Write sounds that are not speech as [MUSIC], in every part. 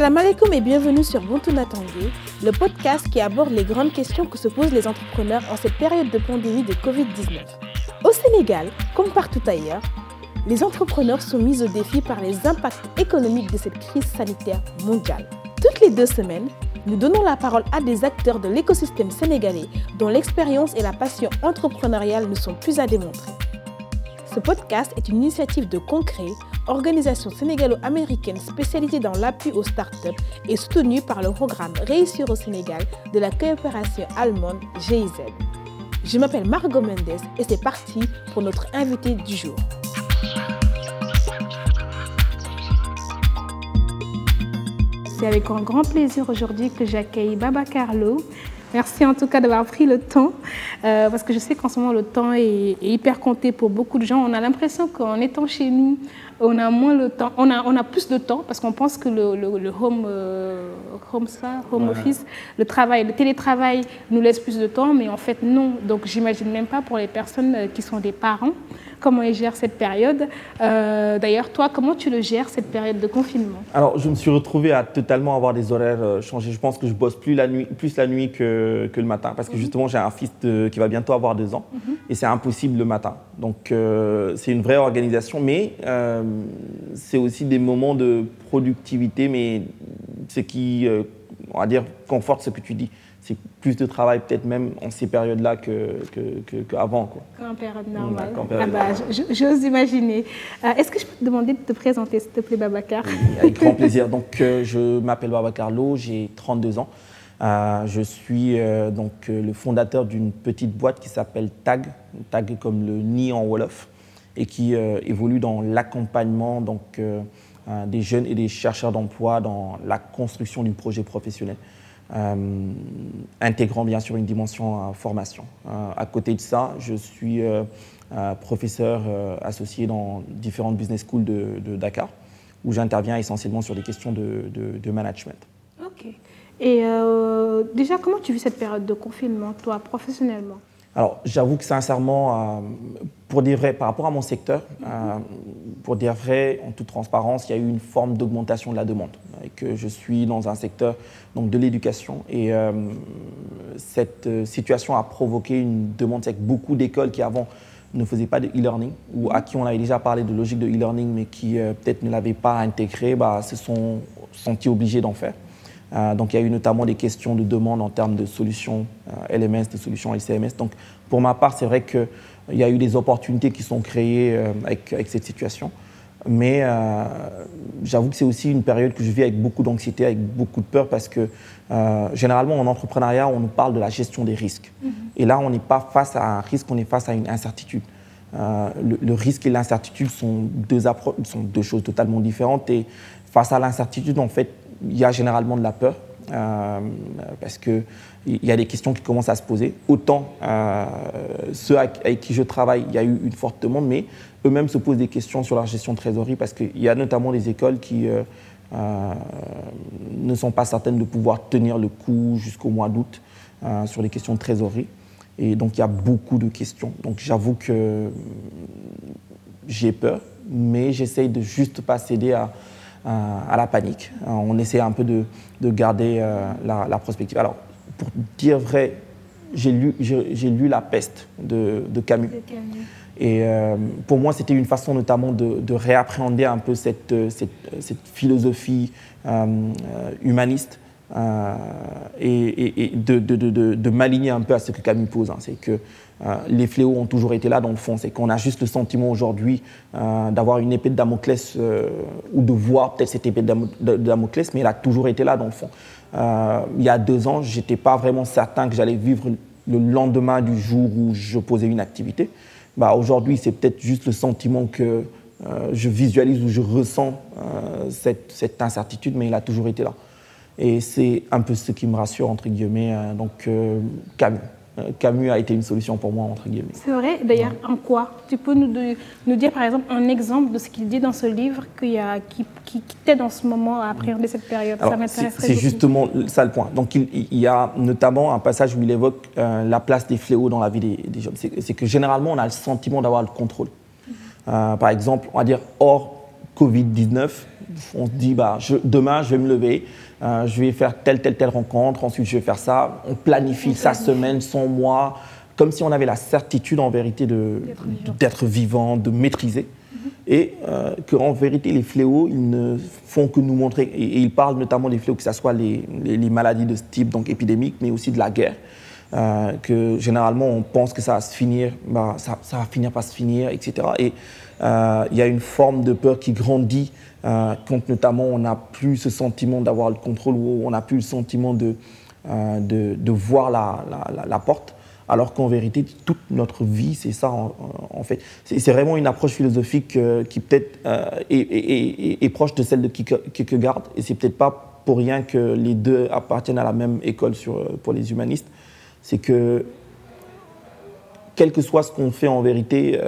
Salam alaikum et bienvenue sur Buntuna Tanguy, le podcast qui aborde les grandes questions que se posent les entrepreneurs en cette période de pandémie de Covid-19. Au Sénégal, comme partout ailleurs, les entrepreneurs sont mis au défi par les impacts économiques de cette crise sanitaire mondiale. Toutes les deux semaines, nous donnons la parole à des acteurs de l'écosystème sénégalais dont l'expérience et la passion entrepreneuriale ne sont plus à démontrer. Ce podcast est une initiative de Concret, organisation sénégalo-américaine spécialisée dans l'appui aux startups et soutenue par le programme Réussir au Sénégal de la coopération allemande GIZ. Je m'appelle Margot Mendes et c'est parti pour notre invité du jour. C'est avec un grand plaisir aujourd'hui que j'accueille Baba Carlo. Merci en tout cas d'avoir pris le temps, euh, parce que je sais qu'en ce moment le temps est, est, hyper compté pour beaucoup de gens. On a l'impression qu'en étant chez nous, on a moins le temps, on a, on a plus de temps, parce qu'on pense que le, le, le home, euh, home, ça, home office, le travail, le télétravail nous laisse plus de temps, mais en fait non. Donc j'imagine même pas pour les personnes qui sont des parents comment ils gèrent cette période. Euh, D'ailleurs, toi, comment tu le gères, cette période de confinement? Alors, je me suis retrouvé à totalement avoir des horaires euh, changés. Je pense que je bosse plus la nuit, plus la nuit que, que le matin, parce que mm -hmm. justement, j'ai un fils de, qui va bientôt avoir deux ans, mm -hmm. et c'est impossible le matin. Donc, euh, c'est une vraie organisation, mais euh, c'est aussi des moments de productivité, mais ce qui, on va dire, conforte ce que tu dis c'est plus de travail peut-être même en ces périodes-là qu'avant. Que, que, Qu'en période normale. Période ah bah, J'ose imaginer. Euh, Est-ce que je peux te demander de te présenter, s'il te plaît, Babacar? Oui, Avec grand plaisir. Donc, euh, je m'appelle Babacar Lo, j'ai 32 ans. Euh, je suis donc le fondateur d'une petite boîte qui s'appelle TAG, TAG comme le nid en Wolof, et qui évolue dans l'accompagnement donc des jeunes et des chercheurs d'emploi dans la construction du projet professionnel. Euh, intégrant bien sûr une dimension euh, formation. Euh, à côté de ça, je suis professeur associé dans différentes business schools de, Dakar, où j'interviens essentiellement sur des questions de, de, management. Ok. Et déjà, comment tu vis cette période de confinement, toi, professionnellement? Alors, j'avoue que sincèrement, euh, pour dire vrai, par rapport à mon secteur, euh, pour dire vrai, en toute transparence, il y a eu une forme d'augmentation de la demande. Et que je suis dans un secteur donc, de l'éducation et euh, cette situation a provoqué une demande avec beaucoup d'écoles qui avant ne faisaient pas de e-learning ou à qui on avait déjà parlé de logique de e-learning mais qui peut-être ne l'avaient pas intégré, bah, se sont sentis obligés d'en faire. Euh, donc il y a eu notamment des questions de demande en termes de solutions euh, LMS, de solutions LCMS. Donc pour ma part, c'est vrai qu'il y a eu des opportunités qui sont créées euh, avec, avec, cette situation. Mais euh, j'avoue que c'est aussi une période que je vis avec beaucoup d'anxiété, avec beaucoup de peur, parce que généralement en entrepreneuriat, on nous parle de la gestion des risques. Mm -hmm. Et là, on n'est pas face à un risque, on est face à une incertitude. Le, le, risque et l'incertitude sont deux, sont deux choses totalement différentes. Et face à l'incertitude, en fait, il y a généralement de la peur euh, parce qu'il y a des questions qui commencent à se poser. Autant euh, ceux avec qui je travaille, il y a eu une forte demande, mais eux-mêmes se posent des questions sur leur gestion de trésorerie parce qu'il y a notamment des écoles qui euh, ne sont pas certaines de pouvoir tenir le coup jusqu'au mois d'août sur les questions de trésorerie. Et donc il y a beaucoup de questions. Donc j'avoue que j'ai peur, mais j'essaye de juste pas céder à, à la panique. On essaie un peu de, de garder euh, la, la, prospective. Alors, pour dire vrai, j'ai lu, lu La peste de, de Camus. De Camus. Et euh, pour moi, c'était une façon notamment de, de, réappréhender un peu cette, cette, cette philosophie euh, humaniste euh, et, et, de, de m'aligner un peu à ce que Camus pose. Hein. C'est que euh, les fléaux ont toujours été là dans le fond. C'est qu'on a juste le sentiment aujourd'hui euh, d'avoir une épée de Damoclès euh, ou de voir peut-être cette épée de Damoclès, mais elle a toujours été là dans le fond. il y a deux ans, je n'étais pas vraiment certain que j'allais vivre le lendemain du jour où je posais une activité. Bah, aujourd'hui, c'est peut-être juste le sentiment que je visualise ou je ressens cette, cette, incertitude, mais il a toujours été là. Et c'est un peu ce qui me rassure, entre guillemets. donc, Camus. Camus a été une solution pour moi, entre guillemets. C'est vrai, d'ailleurs, ouais. en quoi? Tu peux nous, de, nous, dire, par exemple, un exemple de ce qu'il dit dans ce livre qui, a, qui, qui, qui t'aide en ce moment à appréhender cette période? Ça m'intéresserait C'est justement ça le point. Donc, il, il, y a notamment un passage où il évoque euh, la place des fléaux dans la vie des, des jeunes. C'est que généralement, on a le sentiment d'avoir le contrôle. Euh, par exemple, on va dire, hors Covid-19, on se dit, bah, demain, je vais me lever, euh, je vais faire telle, telle, telle rencontre, ensuite je vais faire ça. On planifie sa semaine, son mois, comme si on avait la certitude en vérité d'être vivant. de maîtriser. Mhm. Et euh, qu'en vérité, les fléaux, ils ne font que nous montrer, et, ils parlent notamment des fléaux, que ce soit les, maladies de ce type, donc épidémiques, mais aussi de la guerre. Euh, que généralement on pense que ça va se finir, bah, ça, ça, va finir par se finir, etc. Et il y a une forme de peur qui grandit euh, quand notamment on n'a plus ce sentiment d'avoir le contrôle ou on n'a plus le sentiment de, euh, de, voir la, la, porte. Alors qu'en vérité, toute notre vie, c'est ça en, fait. C'est vraiment une approche philosophique qui peut-être est, est, proche de celle de Kierkegaard. Et c'est peut-être pas pour rien que les deux appartiennent à la même école sur, pour les humanistes. C'est que quel que soit ce qu'on fait en vérité,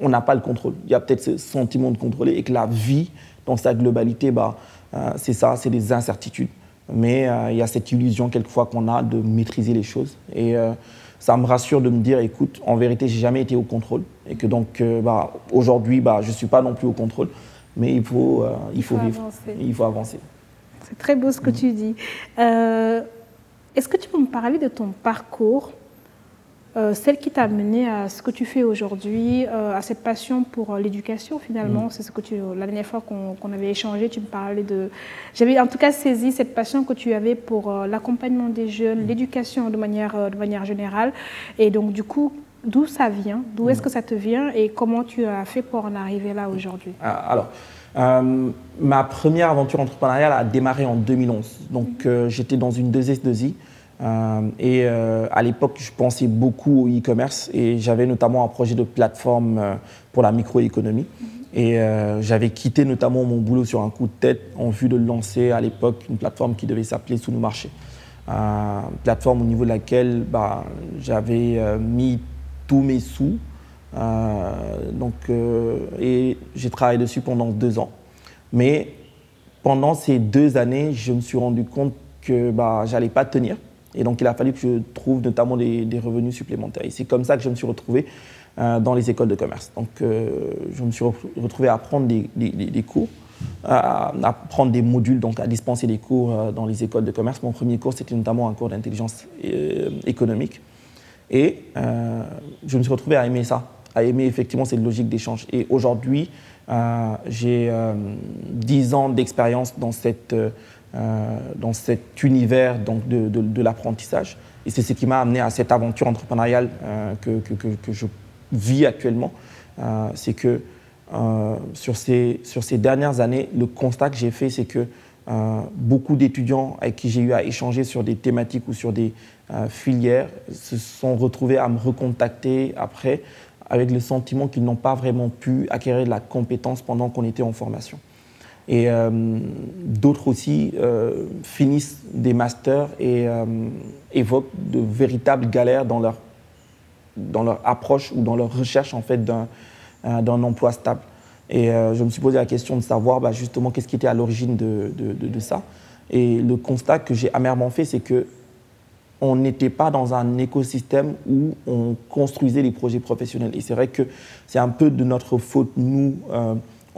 on n'a pas le contrôle. Il y a peut-être ce sentiment de contrôler et que la vie, dans sa globalité, bah, euh, c'est ça, c'est des incertitudes. Mais euh, il y a cette illusion quelquefois qu'on a de maîtriser les choses. Et euh, ça me rassure de me dire, écoute, en vérité, j'ai jamais été au contrôle. Et que donc, bah, aujourd'hui, bah, je ne suis pas non plus au contrôle. Mais il faut, il, faut, vivre. Il faut avancer. C'est très beau ce que tu dis. Est-ce que tu peux me parler de ton parcours euh, celle qui t'a amené à ce que tu fais aujourd'hui, euh, à cette passion pour euh, l'éducation finalement. Mm. C'est ce que tu, la dernière fois qu'on avait échangé, tu me parlais de. J'avais en tout cas saisi cette passion que tu avais pour l'accompagnement des jeunes, mm. l'éducation de manière, de manière générale. Et donc du coup, d'où ça vient? D'où est-ce mm. que ça te vient? Et comment tu as fait pour en arriver là aujourd'hui? Ah, Alors. ma première aventure entrepreneuriale a démarré en 2011. Donc, j'étais dans une 2S2I euh, et euh, à l'époque, je pensais beaucoup au e-commerce et j'avais notamment un projet de plateforme euh, pour la microéconomie. Et j'avais quitté notamment mon boulot sur un coup de tête en vue de lancer à l'époque une plateforme qui devait s'appeler Sous nos marchés. Une plateforme au niveau de laquelle bah, j'avais mis tous mes sous. donc, et j'ai travaillé dessus pendant deux ans. Mais pendant ces deux années, je me suis rendu compte que bah, j'allais pas tenir et donc, il a fallu que je trouve notamment des, revenus supplémentaires. Et c'est comme ça que je me suis retrouvé euh, dans les écoles de commerce. Donc, euh, je me suis retrouvé à prendre des, cours, à, prendre des modules, donc à dispenser des cours euh, dans les écoles de commerce. Mon premier cours, c'était notamment un cours d'intelligence économique. Et je me suis retrouvé à aimer ça, à aimer effectivement cette logique d'échange. Et aujourd'hui, j'ai 10 ans d'expérience dans cette euh, dans cet univers donc, de, l'apprentissage. Et c'est ce qui m'a amené à cette aventure entrepreneuriale euh, que, je vis actuellement. Euh, c'est que sur, ces, sur ces dernières années, le constat que j'ai fait, c'est que beaucoup d'étudiants avec qui j'ai eu à échanger sur des thématiques ou sur des filières se sont retrouvés à me recontacter après avec le sentiment qu'ils n'ont pas vraiment pu acquérir de la compétence pendant qu'on était en formation. Et euh, d'autres aussi euh, finissent des masters et euh, évoquent de véritables galères dans leur, dans leur approche ou dans leur recherche en fait d'un emploi stable. Et je me suis posé la question de savoir bah, justement qu'est-ce qui était à l'origine de, de, ça. Et le constat que j'ai amèrement fait, c'est que on n'était pas dans un écosystème où on construisait les projets professionnels. Et c'est vrai que c'est un peu de notre faute, nous,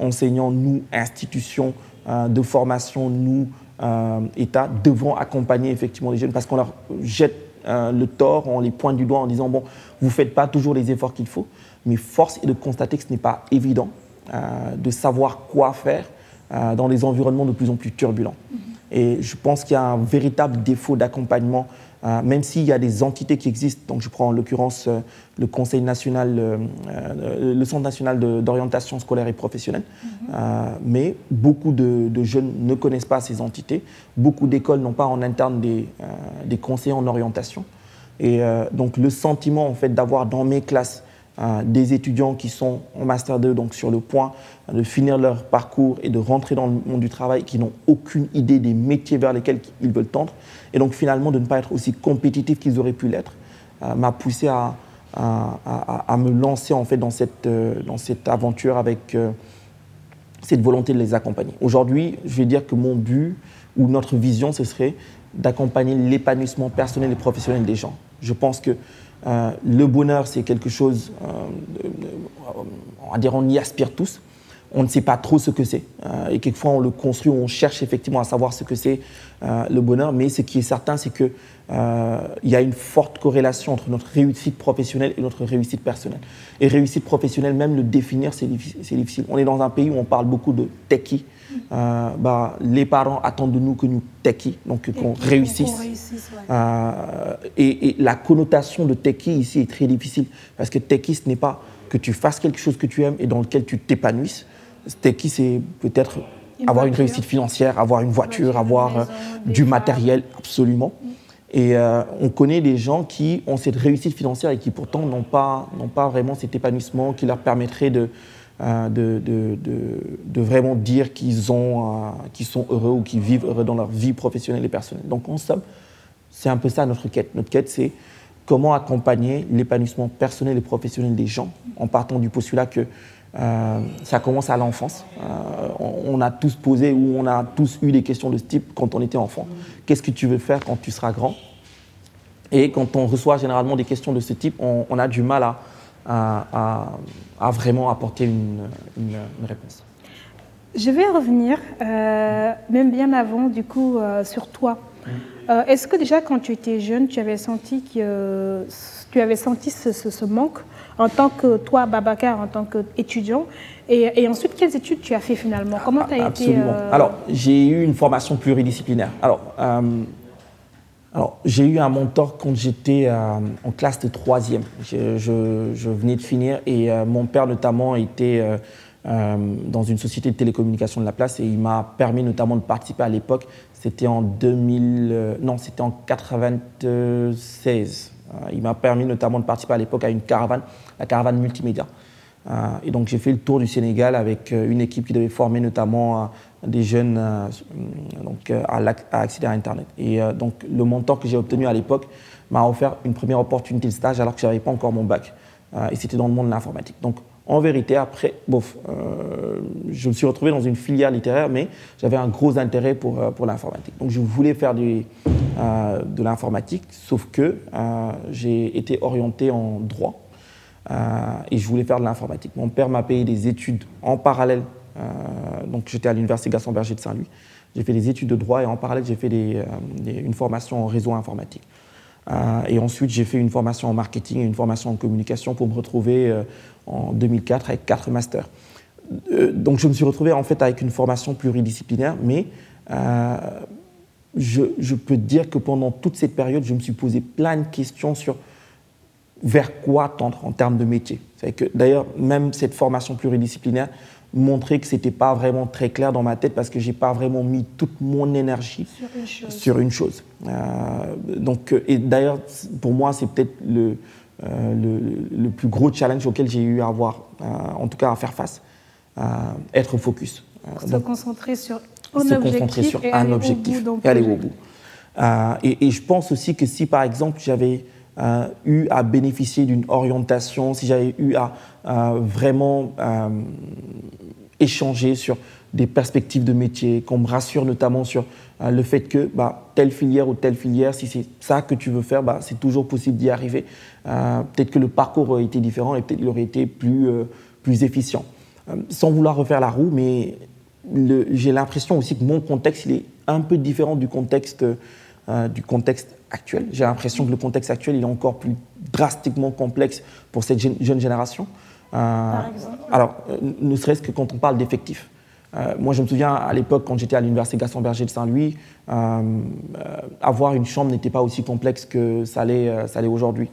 enseignants, nous, institutions euh, de formation, nous, euh, État, devons accompagner effectivement les jeunes parce qu'on leur jette euh, le tort, on les pointe du doigt en disant, bon, vous ne faites pas toujours les efforts qu'il faut, mais force est de constater que ce n'est pas évident de savoir quoi faire dans des environnements de plus en plus turbulents. Mm-hmm. Et je pense qu'il y a un véritable défaut d'accompagnement euh, même s'il y a des entités qui existent, donc je prends en l'occurrence euh, le Conseil national, euh, le Centre national d'orientation scolaire et professionnelle, mhm. mais beaucoup de, jeunes ne connaissent pas ces entités, beaucoup d'écoles n'ont pas en interne des, des, conseillers en orientation, et donc le sentiment en fait d'avoir dans mes classes des étudiants qui sont en Master 2, donc sur le point de finir leur parcours et de rentrer dans le monde du travail, qui n'ont aucune idée des métiers vers lesquels ils veulent tendre, et donc finalement de ne pas être aussi compétitifs qu'ils auraient pu l'être, euh, m'a poussé à, à, me lancer en fait dans cette, euh, dans cette aventure avec euh, cette volonté de les accompagner. Aujourd'hui, je vais dire que mon but ou notre vision, ce serait d'accompagner l'épanouissement personnel et professionnel des gens. Je pense que le bonheur, c'est quelque chose, on va dire, on y aspire tous. On ne sait pas trop ce que c'est. et quelquefois, on le construit, on cherche effectivement à savoir ce que c'est le bonheur. Mais ce qui est certain, c'est qu'il y a une forte corrélation entre notre réussite professionnelle et notre réussite personnelle. Et réussite professionnelle, même le définir, c'est difficile. On est dans un pays où on parle beaucoup de techie. Euh, bah, les parents attendent de nous que nous techie, donc qu'on réussisse. Euh, et, la connotation de techie ici est très difficile, parce que techie, ce n'est pas que tu fasses quelque chose que tu aimes et dans lequel tu t'épanouisses. Techie, c'est peut-être avoir une réussite financière, avoir une voiture, avoir euh, du matériel, absolument. Mm. Et on connaît des gens qui ont cette réussite financière et qui pourtant n'ont pas, pas vraiment cet épanouissement qui leur permettrait de, euh, de, de, de, vraiment dire qu'ils euh, qu'ils sont heureux ou qu'ils vivent heureux dans leur vie professionnelle et personnelle. Donc en somme, c'est un peu ça notre quête. Notre quête, c'est comment accompagner l'épanouissement personnel et professionnel des gens en partant du postulat que euh, ça commence à l'enfance. on, a tous posé ou on a tous eu des questions de ce type quand on était enfant. Qu'est-ce que tu veux faire quand tu seras grand? Et quand on reçoit généralement des questions de ce type, on, on a du mal à, à, vraiment apporter une, réponse. Je vais revenir, euh, même bien avant, du coup, euh, sur toi. Mm. Euh, est-ce que déjà, quand tu étais jeune, tu avais senti, que, tu avais senti ce, manque? En tant que toi, Babacar, en tant qu'étudiant et, et, ensuite, quelles études tu as fait finalement? Comment tu as Absolument. été Alors, j'ai eu une formation pluridisciplinaire. Alors, alors, j'ai eu un mentor quand j'étais euh, en classe de troisième. Je, je, venais de finir et euh, mon père notamment était euh, dans une société de télécommunications de la place et il m'a permis notamment de participer à l'époque. C'était en 2000, non, c'était en 96. Il m'a permis notamment de participer à l'époque à une caravane, la caravane multimédia. et donc j'ai fait le tour du Sénégal avec une équipe qui devait former notamment des jeunes euh, donc, euh, à, accéder à Internet. Et euh, donc, le montant que j'ai obtenu à l'époque m'a offert une première opportunité de stage alors que je n'avais pas encore mon bac. et c'était dans le monde de l'informatique. En vérité, après, bof, je me suis retrouvé dans une filière littéraire, mais j'avais un gros intérêt pour, pour l'informatique. Donc, je voulais faire du, de l'informatique, sauf que j'ai été orienté en droit et je voulais faire de l'informatique. Mon père m'a payé des études en parallèle euh, donc j'étais à l'université Gaston Berger de Saint-Louis. J'ai fait des études de droit et en parallèle j'ai fait euh, une formation en réseau informatique. Euh, et ensuite j'ai fait une formation en marketing et une formation en communication pour me retrouver en 2004 avec quatre masters. donc je me suis retrouvé en fait avec une formation pluridisciplinaire, mais je, je, peux dire que pendant toute cette période, je me suis posé plein de questions sur vers quoi tendre en termes de métier. D'ailleurs, même cette formation pluridisciplinaire montrer que c'était pas vraiment très clair dans ma tête parce que j'ai pas vraiment mis toute mon énergie sur une chose. Euh, donc, et d'ailleurs, pour moi, c'est peut-être le, euh, le, plus gros challenge auquel j'ai eu à avoir, euh, en tout cas à faire face, être focus. se concentrer sur un se objectif, concentrer sur et un objectif et aller au bout. Et, et, je pense aussi que si, par exemple, j'avais eu à bénéficier d'une orientation, si j'avais eu à vraiment échanger sur des perspectives de métier, qu'on me rassure notamment sur euh, le fait que bah, telle filière ou telle filière, si c'est ça que tu veux faire, bah, c'est toujours possible d'y arriver. Euh, peut-être que le parcours aurait été différent et peut-être qu'il aurait été plus, euh, plus efficient. sans vouloir refaire la roue, mais j'ai l'impression aussi que mon contexte il est un peu différent du contexte, du contexte actuel. J'ai l'impression que le contexte actuel il est encore plus drastiquement complexe pour cette jeune génération. Par exemple Alors, euh, ne serait-ce que quand on parle d'effectifs. Euh, moi, je me souviens à l'époque, quand j'étais à l'université Gaston Berger de Saint-Louis, euh, avoir une chambre n'était pas aussi complexe que ça l'est, ça aujourd'hui.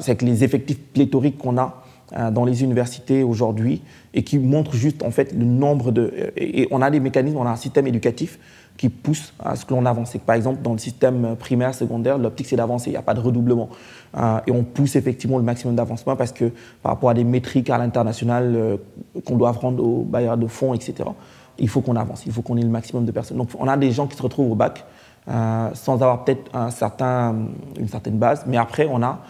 c'est que les effectifs pléthoriques qu'on a dans les universités aujourd'hui et qui montrent juste en fait le nombre de. Et on a des mécanismes, on a un système éducatif qui pousse à ce que l'on avance. Par exemple, dans le système primaire, secondaire, l'optique c'est d'avancer, il n'y a pas de redoublement. Euh, et on pousse effectivement le maximum d'avancement parce que par rapport à des métriques à l'international euh, qu'on doit rendre aux bailleurs de fonds, etc., il faut qu'on avance, il faut qu'on ait le maximum de personnes. Donc on a des gens qui se retrouvent au bac euh, sans avoir peut-être un certain, une certaine base, mais après on a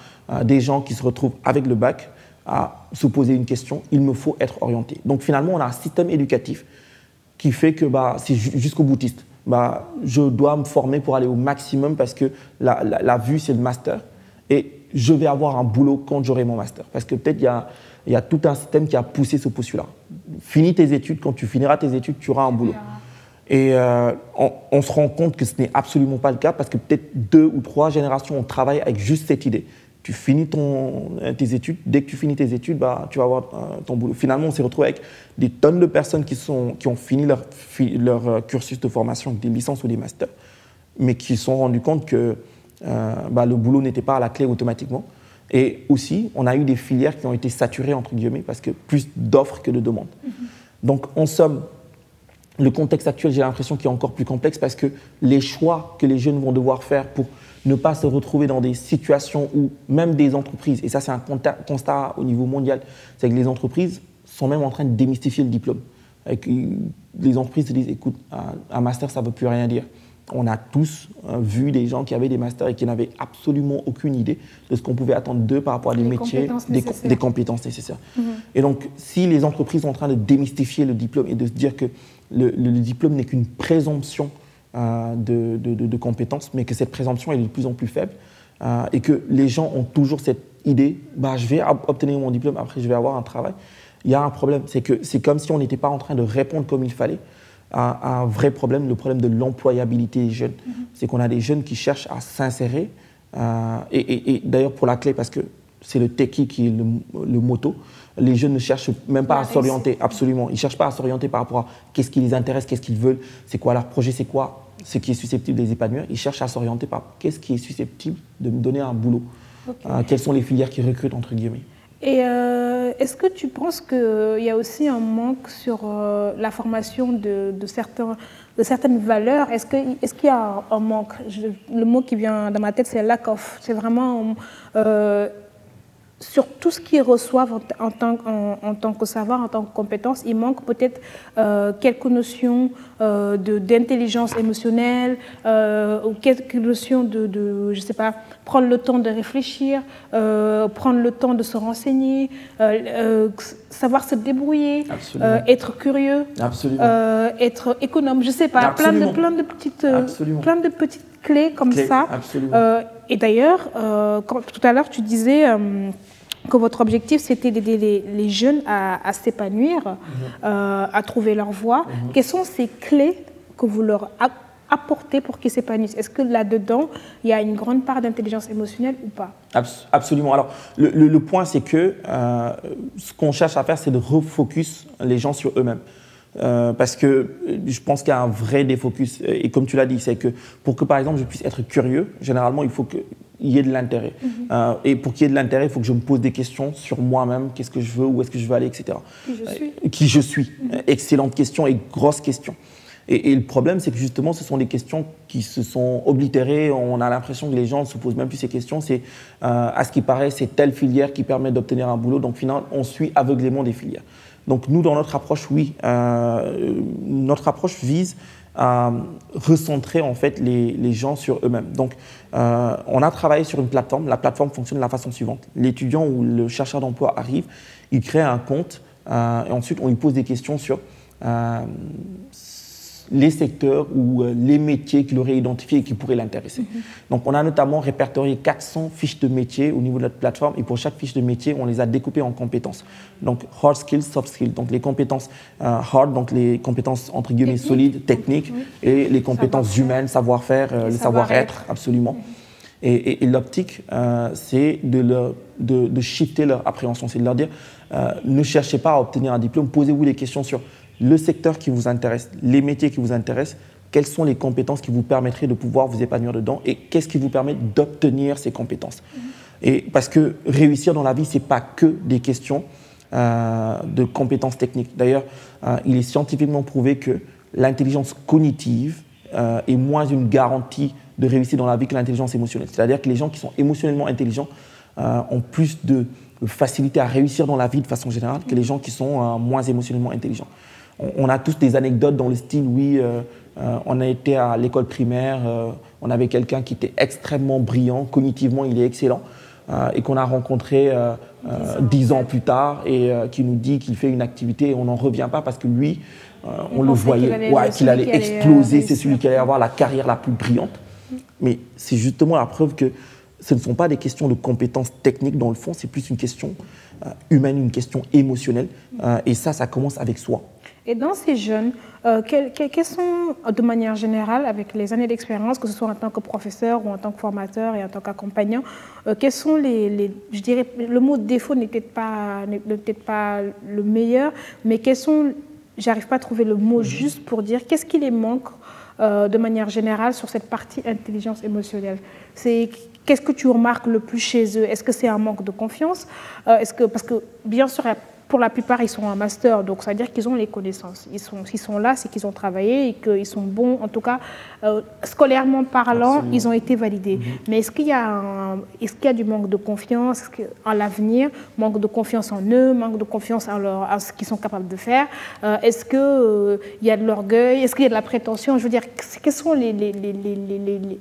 des gens qui se retrouvent avec le bac à se poser une question, il me faut être orienté. Donc finalement on a un système éducatif qui fait que bah, c'est jusqu'au boutiste bah, je dois me former pour aller au maximum parce que la, vue, c'est le master. Et je vais avoir un boulot quand j'aurai mon master. Parce que peut-être il y a y a tout un système qui a poussé ce postulat. Finis tes études, quand tu finiras tes études, tu auras un boulot. Et euh, on, se rend compte que ce n'est absolument pas le cas parce que peut-être deux ou trois générations ont travaillé avec juste cette idée. Tu finis ton, euh, tes études, dès que tu finis tes études, bah, tu vas avoir euh, ton boulot. Finalement, on s'est retrouvé avec des tonnes de personnes qui, sont, qui ont fini leur, leur cursus de formation, des licences ou des masters, mais qui se sont rendus compte que bah, le boulot n'était pas à la clé automatiquement. Et aussi, on a eu des filières qui ont été saturées, entre guillemets, parce que plus d'offres que de demandes. Mm-hmm. Donc, en somme, le contexte actuel, j'ai l'impression qu'il est encore plus complexe parce que les choix que les jeunes vont devoir faire pour ne pas se retrouver dans des situations où même des entreprises, et ça c'est un constat au niveau mondial, c'est que les entreprises sont même en train de démystifier le diplôme. Les entreprises se disent, écoute, un master, ça ne veut plus rien dire. On a tous euh, vu des gens qui avaient des masters et qui n'avaient absolument aucune idée de ce qu'on pouvait attendre d'eux par rapport à des métiers, des, compétences nécessaires. Mm-hmm. Et donc, si les entreprises sont en train de démystifier le diplôme et de se dire que le, diplôme n'est qu'une présomption euh, de, compétences, mais que cette présomption est de plus en plus faible euh, et que les gens ont toujours cette idée, bah, je vais obtenir mon diplôme, après je vais avoir un travail. Il y a un problème, c'est que c'est comme si on n'était pas en train de répondre comme il fallait à, un vrai problème, le problème de l'employabilité des jeunes. Mm-hmm. C'est qu'on a des jeunes qui cherchent à s'insérer, euh, et, d'ailleurs pour la clé, parce que c'est le techie qui est le, le moto, les jeunes ne cherchent même pas à s'orienter, absolument. Ils ne cherchent pas à s'orienter par rapport à qu'est-ce qui les intéresse, qu'est-ce qu'ils veulent, c'est quoi leur projet, c'est quoi ce qui est susceptible de les épanouir. Ils cherchent à s'orienter par qu'est-ce qui est susceptible de me donner un boulot. Euh, quelles sont les filières qui recrutent, entre guillemets. Et euh, est-ce que tu penses qu'il y a aussi un manque sur euh, la formation de, certains, de certaines valeurs? Est-ce qu'il est y a un, manque? Le mot qui vient dans ma tête, c'est lack of. C'est vraiment sur tout ce qu'ils reçoivent en, tant, en, tant, que savoir, en tant que compétence, il manque peut-être euh, quelques notions euh, d'intelligence émotionnelle euh, ou quelques notions de, de, je sais pas, prendre le temps de réfléchir, prendre le temps de se renseigner, savoir se débrouiller, être curieux, être économe, je sais pas, plein de, plein de, petites, plein de petites clés comme ça. et d'ailleurs, tout à l'heure, tu disais que votre objectif, c'était d'aider les, jeunes à, s'épanouir, mhm. euh, à trouver leur voie. Mhm. Quelles sont ces clés que vous leur apportez pour qu'ils s'épanouissent? Est-ce que là-dedans, il y a une grande part d'intelligence émotionnelle ou pas? Absolument. Alors, le, point, c'est que euh, ce qu'on cherche à faire, c'est de refocus les gens sur eux-mêmes. Euh, parce que je pense qu'il y a un vrai défocus. Et comme tu l'as dit, c'est que pour que, par exemple, je puisse être curieux, généralement, il faut que il y ait de l'intérêt. Mhm. Euh, et pour qu'il y ait de l'intérêt, il faut que je me pose des questions sur moi-même, qu'est-ce que je veux, où est-ce que je veux aller, etc. Qui je suis. Euh, qui je suis. Mhm. Excellente question et grosse question. Et, le problème, c'est que justement, ce sont des questions qui se sont oblitérées. On a l'impression que les gens ne se posent même plus ces questions. C'est, euh, à ce qui paraît, c'est telle filière qui permet d'obtenir un boulot. Donc, finalement, on suit aveuglément des filières. Donc, nous, dans notre approche, oui, notre approche vise à recentrer en fait les, gens sur eux-mêmes. Donc, euh, on a travaillé sur une plateforme. La plateforme fonctionne de la façon suivante. L'étudiant ou le chercheur d'emploi arrive, il crée un compte euh, et ensuite on lui pose des questions sur euh, les secteurs ou les métiers qu'il aurait identifiés et qui pourraient l'intéresser. Mhm. Donc on a notamment répertorié 400 fiches de métiers au niveau de notre plateforme et pour chaque fiche de métier, on les a découpées en compétences. Donc hard skills, soft skills, donc les compétences hard, donc les compétences entre guillemets solides, techniques, et les compétences humaines, savoir-faire, le savoir-être, absolument. Et, l'optique, euh, c'est de, de, de, shifter leur appréhension, c'est de leur dire euh, ne cherchez pas à obtenir un diplôme, posez-vous des questions sur le secteur qui vous intéresse, les métiers qui vous intéressent, quelles sont les compétences qui vous permettraient de pouvoir vous épanouir dedans et qu'est-ce qui vous permet d'obtenir ces compétences. Mm-hmm. Et parce que réussir dans la vie, ce n'est pas que des questions euh, de compétences techniques. D'ailleurs, il est scientifiquement prouvé que l'intelligence cognitive est moins une garantie de réussir dans la vie que l'intelligence émotionnelle. C'est-à-dire que les gens qui sont émotionnellement intelligents euh, ont plus de facilité à réussir dans la vie de façon générale que les gens qui sont euh, moins émotionnellement intelligents. On, a tous des anecdotes dans le style, oui, euh, on a été à l'école primaire, on avait quelqu'un qui était extrêmement brillant, cognitivement il est excellent, et qu'on a rencontré dix ans plus tard et qui nous dit qu'il fait une activité et on n'en revient pas parce que lui, on le voyait, qu'il allait, allait exploser, c'est celui qui allait avoir la carrière la plus brillante. Mais c'est justement la preuve que ce ne sont pas des questions de compétences techniques dans le fond, c'est plus une question euh, humaine, une question émotionnelle. Euh, et ça, ça commence avec soi. Et dans ces jeunes, euh, quels, sont, de manière générale, avec les années d'expérience, que ce soit en tant que professeur ou en tant que formateur et en tant qu'accompagnant, quels sont les, je dirais, le mot défaut n'est peut-être pas, peut pas le meilleur, mais quels sont, j'arrive pas à trouver le mot mhm. juste pour dire qu'est-ce qui les manque de manière générale sur cette partie intelligence émotionnelle? C'est Qu'est-ce que tu remarques le plus chez eux? Est-ce que c'est un manque de confiance? Est-ce que, Parce que bien sûr, pour la plupart, ils sont en master, donc ça veut dire qu'ils ont les connaissances. Ils sont, s'ils sont là, c'est qu'ils ont travaillé et qu'ils sont bons, en tout cas, euh, scolairement parlant, ils ont été validés. Mhm. Mais est-ce qu'il y, a est-ce qu'il y a du manque de confiance? En l'avenir, manque de confiance en eux, manque de confiance en, leur, ce qu'ils sont capables de faire? Euh, Est-ce qu'il euh, y a de l'orgueil? Est-ce qu'il y a de la prétention? Je veux dire, quels sont les, les, les,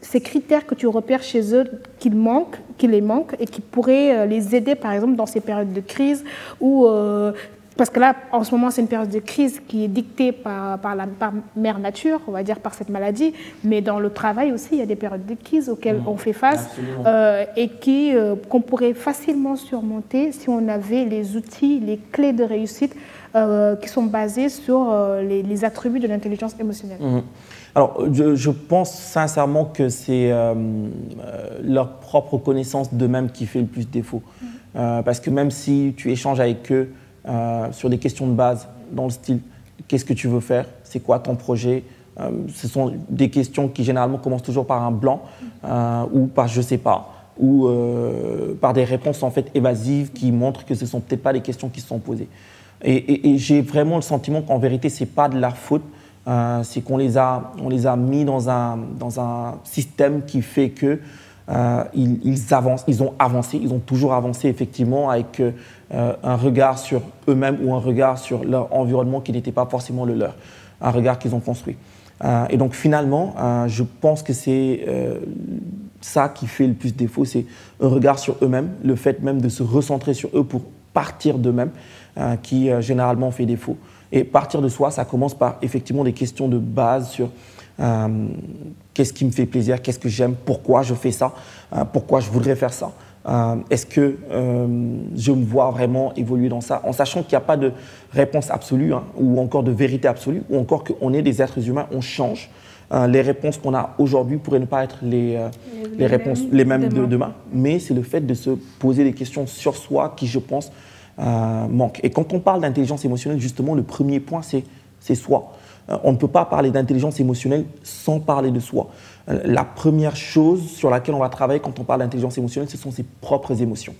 ces critères que tu repères chez eux qu'ils manquent, qui les manquent et qui pourraient les aider, par exemple, dans ces périodes de crise ou euh, parce que là, en ce moment, c'est une période de crise qui est dictée par, par la mère nature, on va dire par cette maladie, mais dans le travail aussi, il y a des périodes de crise auxquelles mmh. on fait face euh, et qui euh, qu'on pourrait facilement surmonter si on avait les outils, les clés de réussite qui sont basées sur les, attributs de l'intelligence émotionnelle. Mmh. Alors, je, pense sincèrement que c'est leur propre connaissance d'eux-mêmes qui fait le plus défaut. Mmh. Euh, parce que même si tu échanges avec eux euh, sur des questions de base, dans le style qu'est-ce que tu veux faire, c'est quoi ton projet, euh, ce sont des questions qui généralement commencent toujours par un blanc ou par je sais pas ou par des réponses en fait évasives qui montrent que ce ne sont peut-être pas les questions qui se sont posées. Et, j'ai vraiment le sentiment qu'en vérité, ce n'est pas de leur faute, c'est qu'on les, a, on les a mis dans un, dans un système qui fait que euh, ils, avancent, ils ont avancé, ils ont toujours avancé effectivement avec euh, un regard sur eux-mêmes ou un regard sur leur environnement qui n'était pas forcément le leur, un regard qu'ils ont construit. Euh, et donc finalement, je pense que c'est ça qui fait le plus défaut, c'est un regard sur eux-mêmes, le fait même de se recentrer sur eux pour partir d'eux-mêmes, qui généralement fait défaut. Et partir de soi, ça commence par effectivement des questions de base sur qu'est-ce qui me fait plaisir, qu'est-ce que j'aime, pourquoi je fais ça, euh, pourquoi je voudrais faire ça. Euh, est-ce que euh, je me vois vraiment évoluer dans ça, en sachant qu'il n'y a pas de réponse absolue, hein, ou encore de vérité absolue, ou encore qu'on est des êtres humains, on change. les réponses qu'on a aujourd'hui pourraient ne pas être les, les, réponses mêmes, les mêmes de demain, mais c'est le fait de se poser des questions sur soi qui, je pense, manque. Et quand on parle d'intelligence émotionnelle, justement, le premier point, c'est soi. Euh, on ne peut pas parler d'intelligence émotionnelle sans parler de soi. Euh, la première chose sur laquelle on va travailler quand on parle d'intelligence émotionnelle, ce sont ses propres émotions.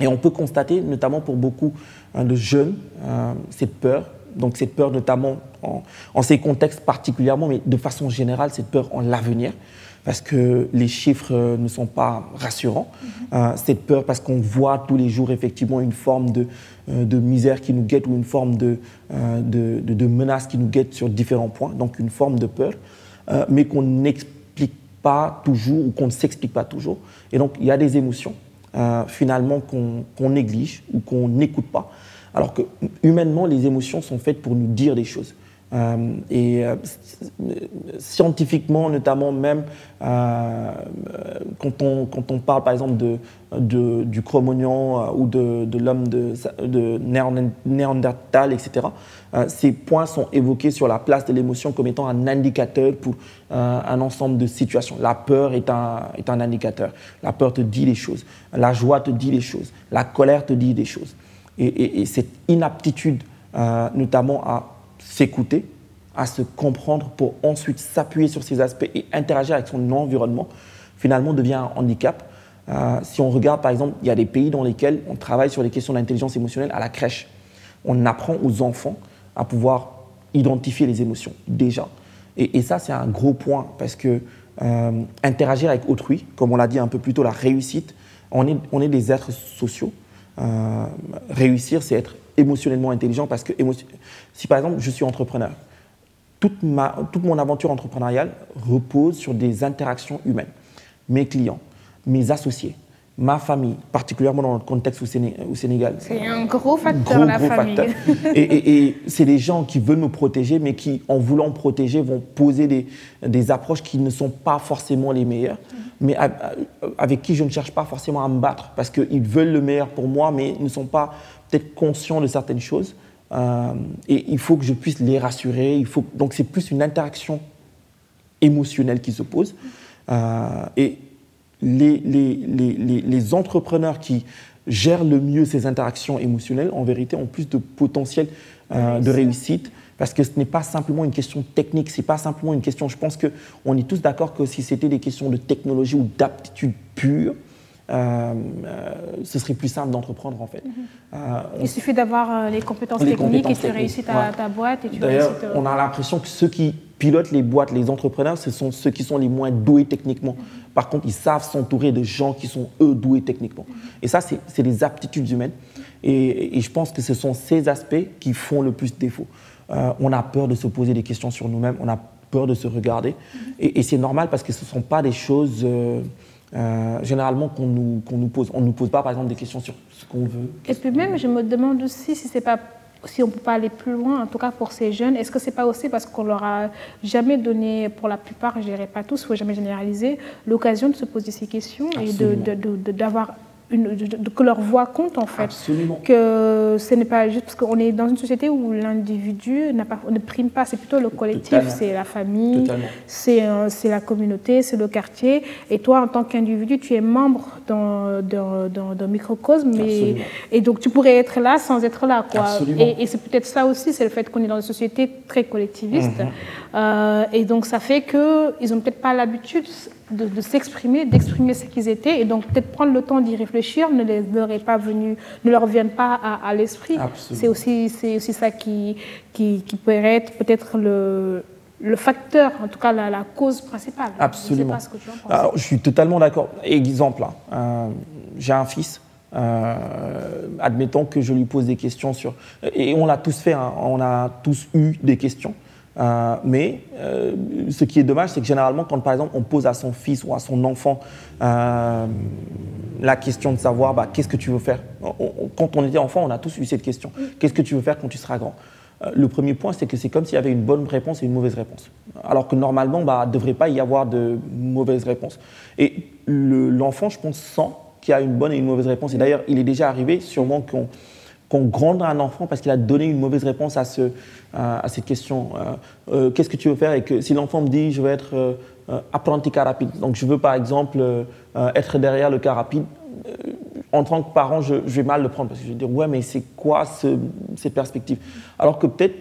Et on peut constater, notamment pour beaucoup hein, de jeunes, euh, cette peur, donc cette peur notamment en, ces contextes particulièrement, mais de façon générale, cette peur en l'avenir, parce que les chiffres ne sont pas rassurants. Mm-hmm. cette peur parce qu'on voit tous les jours effectivement une forme de, euh, de misère qui nous guette ou une forme de, euh, de, de, menace qui nous guette sur différents points, donc une forme de peur, euh, mais qu'on n'explique pas toujours ou qu'on ne s'explique pas toujours. Et donc il y a des émotions finalement qu'on néglige ou qu'on n'écoute pas, alors que humainement les émotions sont faites pour nous dire des choses. Euh, et euh, scientifiquement, notamment même, euh, quand, on, quand on parle par exemple de, du cro-magnon ou de, l'homme de, de, Néandertal, etc., ces points sont évoqués sur la place de l'émotion comme étant un indicateur pour un ensemble de situations. La peur est un, est un indicateur. La peur te dit les choses. La joie te dit les choses. La colère te dit des choses. Et cette inaptitude, notamment à s'écouter, à se comprendre pour ensuite s'appuyer sur ces aspects et interagir avec son environnement, finalement devient un handicap. Euh, si on regarde par exemple, il y a des pays dans lesquels on travaille sur les questions d'intelligence émotionnelle à la crèche. On apprend aux enfants à pouvoir identifier les émotions déjà. Et, ça, c'est un gros point parce que euh, interagir avec autrui, comme on l'a dit un peu plus tôt, la réussite, on est, on est des êtres sociaux. Euh, réussir, c'est être émotionnellement intelligent parce que si par exemple je suis entrepreneur, toute, ma, toute mon aventure entrepreneuriale repose sur des interactions humaines. Mes clients, mes associés, ma famille, particulièrement dans le contexte au, Sénégal. C'est un gros facteur, la famille. [LAUGHS] Et, c'est des gens qui veulent me protéger, mais qui, en voulant protéger, vont poser des, des approches qui ne sont pas forcément les meilleures, mais avec qui je ne cherche pas forcément à me battre, parce qu'ils veulent le meilleur pour moi, mais ne sont pas peut-être conscients de certaines choses. Euh, et il faut que je puisse les rassurer. Il faut... Donc c'est plus une interaction émotionnelle qui se pose. Euh, et les, les, les, les, entrepreneurs qui gèrent le mieux ces interactions émotionnelles, en vérité, ont plus de potentiel euh, de réussite. Parce que ce n'est pas simplement une question technique, c'est pas simplement une question. Je pense qu'on est tous d'accord que si c'était des questions de technologie ou d'aptitude pure, euh, euh, ce serait plus simple d'entreprendre en fait. Mhm. Il suffit d'avoir les compétences techniques et tu réussis ta, ta boîte. D'ailleurs, on a l'impression que ceux qui pilotent les boîtes, les entrepreneurs, ce sont ceux qui sont les moins doués techniquement. Par contre, ils savent s'entourer de gens qui sont eux doués techniquement. Et ça, c'est des aptitudes humaines. Et, je pense que ce sont ces aspects qui font le plus défaut. Euh, on a peur de se poser des questions sur nous-mêmes, on a peur de se regarder. Et, c'est normal parce que ce ne sont pas des choses euh, euh, généralement qu'on nous, qu'on nous pose. On ne nous pose pas, par exemple, des questions sur ce qu'on veut. Et puis même, je me demande aussi si ce n'est pas si on ne peut pas aller plus loin, en tout cas pour ces jeunes, est-ce que ce n'est pas aussi parce qu'on leur a jamais donné, pour la plupart, je ne dirais pas tous, il ne faut jamais généraliser, l'occasion de se poser ces questions et d'avoir que leur voix compte en fait. Absolument. Que ce n'est pas juste parce qu'on est dans une société où l'individu ne prime pas, c'est plutôt le collectif, c'est la famille, c'est la communauté, c'est le quartier. Et toi, en tant qu'individu, tu es membre d'un microcosme et, et, donc tu pourrais être là sans être là. Quoi. Et, et c'est peut-être ça aussi, c'est le fait qu'on est dans une société très collectiviste. Mhm. Euh, et donc ça fait qu'ils n'ont peut-être pas l'habitude de, s'exprimer, d'exprimer ce qu'ils étaient, et donc peut-être prendre le temps d'y réfléchir ne leur est pas venu, ne leur viennent pas à, l'esprit. C'est aussi, aussi ça qui, qui, qui pourrait être peut-être le, le facteur, en tout cas la, cause principale. Absolument. Je, Alors, je suis totalement d'accord. Exemple, hein, euh, j'ai un fils. Euh, admettons que je lui pose des questions sur... Et on l'a tous fait, hein, on a tous eu des questions. Euh, mais euh, ce qui est dommage, c'est que généralement, quand par exemple on pose à son fils ou à son enfant euh, la question de savoir bah, qu'est-ce que tu veux faire, quand on était enfant, on a tous eu cette question. Qu'est-ce que tu veux faire quand tu seras grand? Le premier point, c'est que c'est comme s'il y avait une bonne réponse et une mauvaise réponse. Alors que normalement, bah, il ne devrait pas y avoir de mauvaise réponse. Et l'enfant, je pense, sent qu'il y a une bonne et une mauvaise réponse. Et d'ailleurs, il est déjà arrivé, sûrement qu'on qu'on gronde un enfant parce qu'il a donné une mauvaise réponse à, ce, à, cette question. Euh, euh, qu'est-ce que tu veux faire Et que si l'enfant me dit, je veux être euh, apprenti car rapide, donc je veux par exemple être derrière le car rapide, en tant que parent, je, vais mal le prendre parce que je vais dire, ouais, mais c'est quoi ce, cette perspective? Alors que peut-être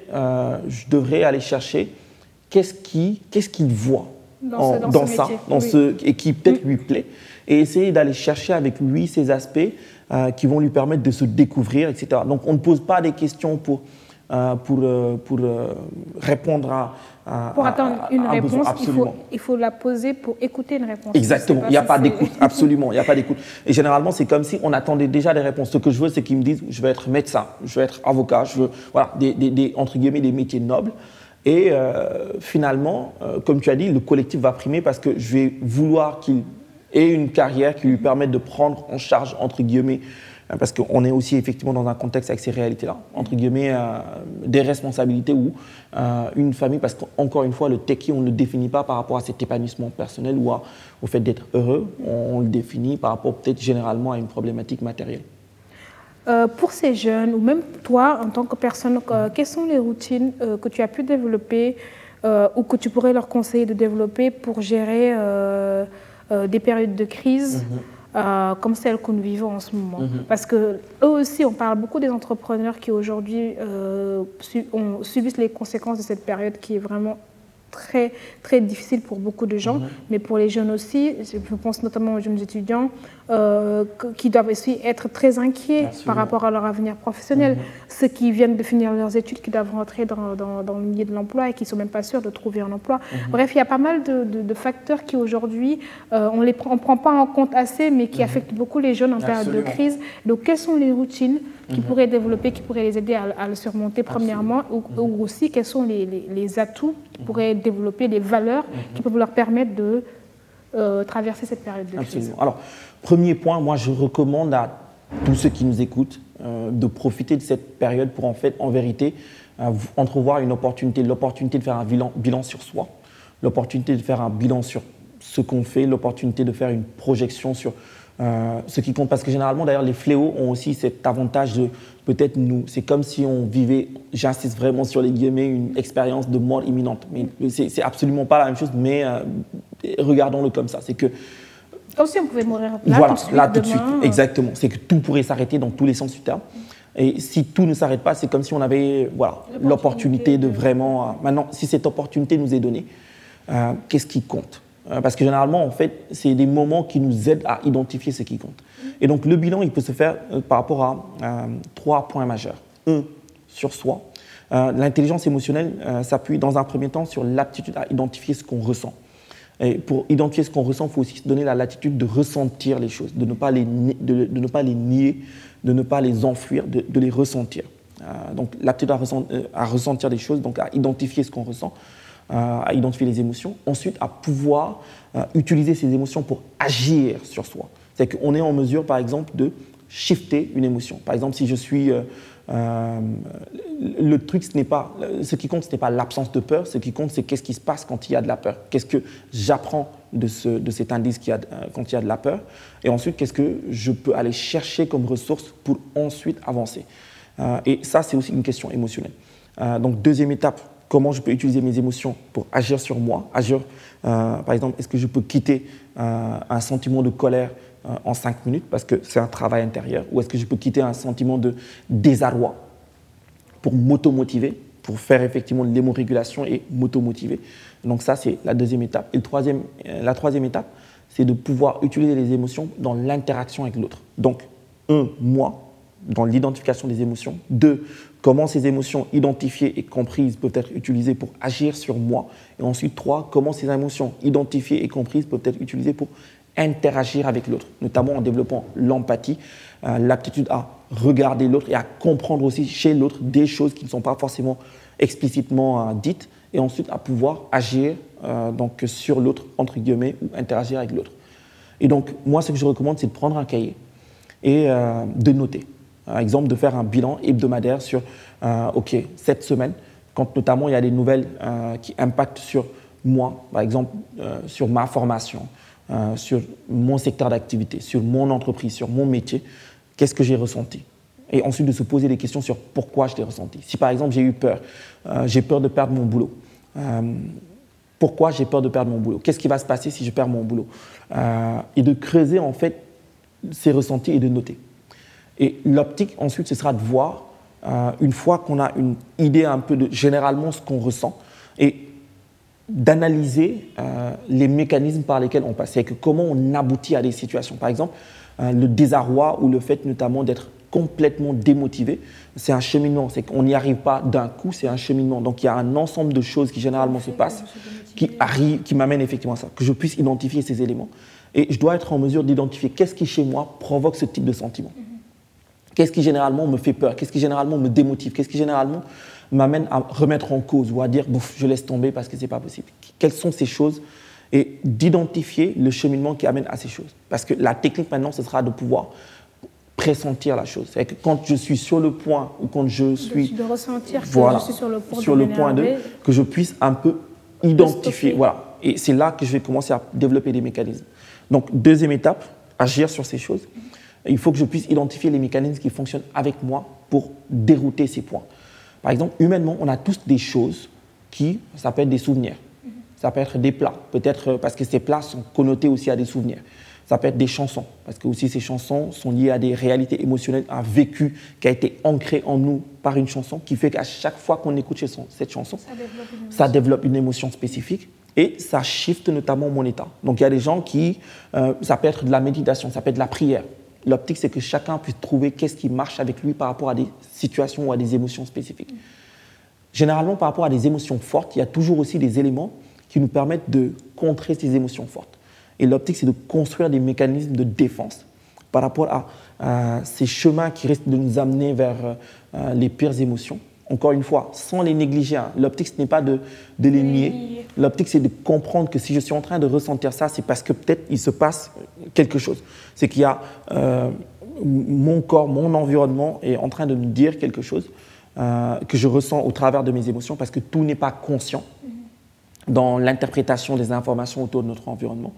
je devrais aller chercher qu'est-ce qu'il voit dans, dans, ça, dans ce, et qui peut-être lui plaît, et essayer d'aller chercher avec lui ces aspects euh, qui vont lui permettre de se découvrir, etc. Donc on ne pose pas des questions pour, euh, pour, euh, pour répondre à, Pour attendre une réponse, il faut, il faut, la poser pour écouter une réponse. Exactement, il n'y a pas d'écoute, absolument, il n'y a pas d'écoute. Et généralement, c'est comme si on attendait déjà des réponses. Ce que je veux, c'est qu'ils me disent, je veux être médecin, je veux être avocat, je veux, voilà, des, des, entre guillemets, des métiers nobles. Et finalement, comme tu as dit, le collectif va primer parce que je vais vouloir qu'il et une carrière qui lui permette de prendre en charge, entre guillemets, euh, parce qu'on est aussi effectivement dans un contexte avec ces réalités-là, entre guillemets, euh, des responsabilités ou euh, une famille, parce qu'encore une fois, le techie, on ne le définit pas par rapport à cet épanouissement personnel ou au fait d'être heureux, on, le définit par rapport peut-être généralement à une problématique matérielle. pour ces jeunes, ou même toi en tant que personne, quelles sont les routines que tu as pu développer ou que tu pourrais leur conseiller de développer pour gérer euh, des périodes de crise. Mhm. Euh, comme celles que nous vivons en ce moment. Mhm. Parce que eux aussi, on parle beaucoup des entrepreneurs qui aujourd'hui euh, subissent les conséquences de cette période qui est vraiment très, très difficile pour beaucoup de gens, mhm. mais pour les jeunes aussi, je pense notamment aux jeunes étudiants, euh, qui doivent aussi être très inquiets par rapport à leur avenir professionnel. Mhm. Ceux qui viennent de finir leurs études, qui doivent rentrer dans, dans, le milieu de l'emploi et qui ne sont même pas sûrs de trouver un emploi. Mhm. Bref, il y a pas mal de, de, facteurs qui aujourd'hui, euh, on ne prend pas en compte assez, mais qui affectent beaucoup les jeunes en période de crise. Donc, quelles sont les routines qui mhm. pourraient développer, qui pourraient les aider à, le surmonter premièrement, ou, aussi quels sont les, les, atouts qui mhm. pourraient développer, les valeurs qui mhm. peuvent leur permettre de traverser cette période de crise? Alors, premier point, moi je recommande à tous ceux qui nous écoutent de profiter de cette période pour en fait, en vérité, entrevoir une opportunité, l'opportunité de faire un bilan, sur soi, l'opportunité de faire un bilan sur ce qu'on fait, l'opportunité de faire une projection sur euh, ce qui compte. Parce que généralement, d'ailleurs, les fléaux ont aussi cet avantage de peut-être nous. C'est comme si on vivait, j'insiste vraiment sur les guillemets, une expérience de mort imminente. Mais c'est absolument pas la même chose, mais euh, regardons-le comme ça. C'est que. Comme si on pouvait mourir là, voilà, tout de suite, là tout de suite. Exactement. C'est que tout pourrait s'arrêter dans tous les sens du terme. Et si tout ne s'arrête pas, c'est comme si on avait voilà, l'opportunité de vraiment. Euh, maintenant, si cette opportunité nous est donnée, qu'est-ce qui compte? Euh, parce que généralement, en fait, c'est des moments qui nous aident à identifier ce qui compte. Et donc, le bilan, il peut se faire euh, par rapport à euh, trois points majeurs. Un, sur soi. L'intelligence émotionnelle s'appuie dans un premier temps sur l'aptitude à identifier ce qu'on ressent. Et pour identifier ce qu'on ressent, il faut aussi se donner la latitude de ressentir les choses, de ne pas les, de, ne pas les nier, de ne pas les enfuir, de, les ressentir. donc, l'aptitude à, à, ressentir les choses, donc à identifier ce qu'on ressent, à identifier les émotions, ensuite à pouvoir euh, utiliser ces émotions pour agir sur soi. C'est qu'on est en mesure, par exemple, de shifter une émotion. Par exemple, si je suis... Euh, euh, le truc, ce n'est pas, ce qui compte, ce n'est pas l'absence de peur. Ce qui compte, c'est qu'est-ce qui se passe quand il y a de la peur. Qu'est-ce que j'apprends de, ce, de cet indice qui a, quand il y a de la peur. Et ensuite, qu'est-ce que je peux aller chercher comme ressource pour ensuite avancer. et ça, c'est aussi une question émotionnelle. donc, deuxième étape, comment je peux utiliser mes émotions pour agir sur moi. Agir, euh, par exemple, est-ce que je peux quitter euh, un sentiment de colère euh, en cinq minutes parce que c'est un travail intérieur Ou est-ce que je peux quitter un sentiment de désarroi pour m'automotiver, pour faire effectivement l'hémorégulation et m'automotiver? Donc ça, c'est la deuxième étape. Et troisième, la troisième étape, c'est de pouvoir utiliser les émotions dans l'interaction avec l'autre. Donc, un, moi, dans l'identification des émotions. Deux, comment ces émotions identifiées et comprises peuvent être utilisées pour agir sur moi. Et ensuite, trois, comment ces émotions identifiées et comprises peuvent être utilisées pour interagir avec l'autre, notamment en développant l'empathie, euh, l'aptitude à regarder l'autre et à comprendre aussi chez l'autre des choses qui ne sont pas forcément explicitement euh, dites, et ensuite à pouvoir agir euh, donc sur l'autre, entre guillemets, ou interagir avec l'autre. Et donc, moi, ce que je recommande, c'est de prendre un cahier et de noter. Par exemple, de faire un bilan hebdomadaire sur, OK, cette semaine, quand notamment il y a des nouvelles qui impactent sur moi, par exemple, sur ma formation, sur mon secteur d'activité, sur mon entreprise, sur mon métier, qu'est-ce que j'ai ressenti? Et ensuite de se poser des questions sur pourquoi je l'ai ressenti. Si par exemple j'ai eu peur, j'ai peur de perdre mon boulot, pourquoi j'ai peur de perdre mon boulot? Qu'est-ce qui va se passer si je perds mon boulot? Et de creuser en fait ces ressentis et de noter. Et l'optique, ensuite, ce sera de voir, euh, une fois qu'on a une idée un peu de généralement ce qu'on ressent, et d'analyser euh, les mécanismes par lesquels on passe, que comment on aboutit à des situations. Par exemple, euh, le désarroi ou le fait notamment d'être complètement démotivé, c'est un cheminement, c'est qu'on n'y arrive pas d'un coup, c'est un cheminement. Donc il y a un ensemble de choses qui généralement se passent, qui, qui m'amènent effectivement à ça, que je puisse identifier ces éléments. Et je dois être en mesure d'identifier qu'est-ce qui chez moi provoque ce type de sentiment. Qu'est-ce qui généralement me fait peur? Qu'est-ce qui généralement me démotive? Qu'est-ce qui généralement m'amène à remettre en cause ou à dire bouf, je laisse tomber parce que c'est pas possible Quelles sont ces choses Et d'identifier le cheminement qui amène à ces choses? Parce que la technique maintenant, ce sera de pouvoir pressentir la chose. C'est que quand je suis sur le point ou quand je suis de ressentir que voilà, je suis sur le point sur de le point de que je puisse un peu identifier. Voilà. Et c'est là que je vais commencer à développer des mécanismes. Donc deuxième étape, agir sur ces choses. Il faut que je puisse identifier les mécanismes qui fonctionnent avec moi pour dérouter ces points. Par exemple, humainement, on a tous des choses qui, ça peut être des souvenirs, ça peut être des plats, peut-être parce que ces plats sont connotés aussi à des souvenirs. Ça peut être des chansons, parce que aussi ces chansons sont liées à des réalités émotionnelles, un vécu qui a été ancré en nous par une chanson, qui fait qu'à chaque fois qu'on écoute cette chanson, ça développe, une émotion. spécifique et ça shift notamment mon état. Donc il y a des gens qui, euh, ça peut être de la méditation, ça peut être de la prière, L'optique, c'est que chacun puisse trouver qu'est-ce qui marche avec lui par rapport à des situations ou à des émotions spécifiques. Généralement, par rapport à des émotions fortes, il y a toujours aussi des éléments qui nous permettent de contrer ces émotions fortes. Et l'optique, c'est de construire des mécanismes de défense par rapport à, ces chemins qui risquent de nous amener vers euh, les pires émotions. Encore une fois, sans les négliger. Hein. L'optique, ce n'est pas de, de les nier. L'optique, c'est de comprendre que si je suis en train de ressentir ça, c'est parce que peut-être il se passe quelque chose. C'est qu'il y a euh, mon corps, mon environnement est en train de me dire quelque chose euh, que je ressens au travers de mes émotions parce que tout n'est pas conscient dans l'interprétation des informations autour de notre environnement.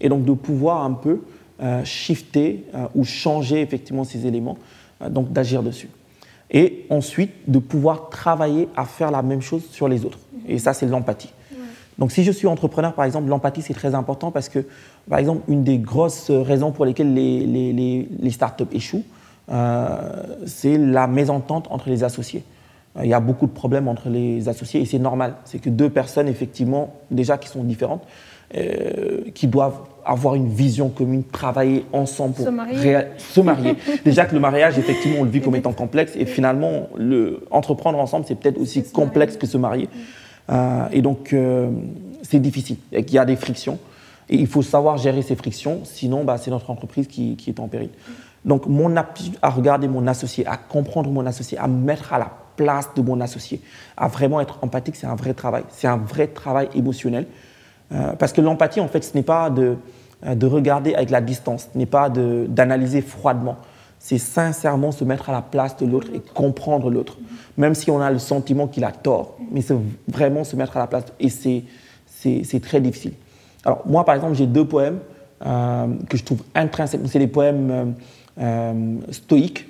Et donc de pouvoir un peu euh, shifter ou changer effectivement ces éléments, donc d'agir dessus et ensuite de pouvoir travailler à faire la même chose sur les autres. Et ça, c'est l'empathie. Donc si je suis entrepreneur, par exemple, l'empathie, c'est très important parce que, par exemple, une des grosses raisons pour lesquelles les, les, les, startups échouent, euh, c'est la mésentente entre les associés. Euh, il y a beaucoup de problèmes entre les associés et c'est normal. C'est que deux personnes, effectivement, déjà qui sont différentes, euh, qui doivent avoir une vision commune, travailler ensemble pour se marier. se marier. [LAUGHS] Déjà que le mariage, effectivement, on le vit comme étant complexe, et finalement, le, entreprendre ensemble, c'est peut-être aussi complexe que se marier. Euh, et donc, euh, c'est difficile. Il y a des frictions, et il faut savoir gérer ces frictions, sinon, bah, c'est notre entreprise qui, qui, est en péril. Donc, mon appui à regarder mon associé, à comprendre mon associé, à me mettre à la place de mon associé, à vraiment être empathique, c'est un vrai travail. C'est un vrai travail émotionnel. Euh, parce que l'empathie, en fait, ce n'est pas de, euh, de regarder avec la distance, ce n'est pas d'analyser froidement. C'est sincèrement se mettre à la place de l'autre et comprendre l'autre. Même si on a le sentiment qu'il a tort, mais c'est vraiment se mettre à la place. Et c'est très difficile. Alors, moi, par exemple, j'ai deux poèmes euh, que je trouve intrinsèques. C'est des poèmes stoïques.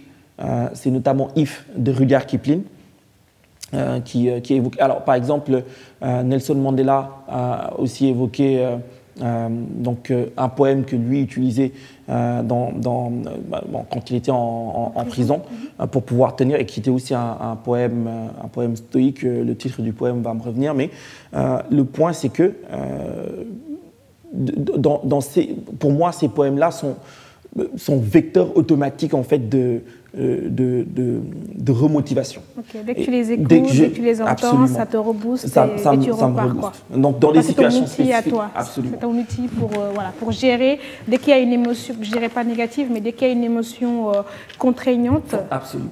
c'est notamment If de Rudyard Kipling. Euh, qui, euh. Alors, par exemple, euh, Nelson Mandela a aussi évoqué donc, un poème que lui utilisait dans, dans, quand il était en, prison pour pouvoir tenir et qui était aussi un, poème, un poème stoïque. Le titre du poème va me revenir, mais le point, c'est que dans, dans ces, pour moi, ces poèmes-là sont, sont vecteurs automatiques en fait de, euh, de, de, remotivation. Dès que tu les écoutes, dès que, tu les entends, ça te rebooste ça, et, ça, tu repars. Quoi. Donc dans des situations ton outil à toi. C'est ton outil pour, euh, voilà, pour gérer, dès qu'il y a une émotion, je dirais pas négative, mais dès qu'il y a une émotion euh, contraignante,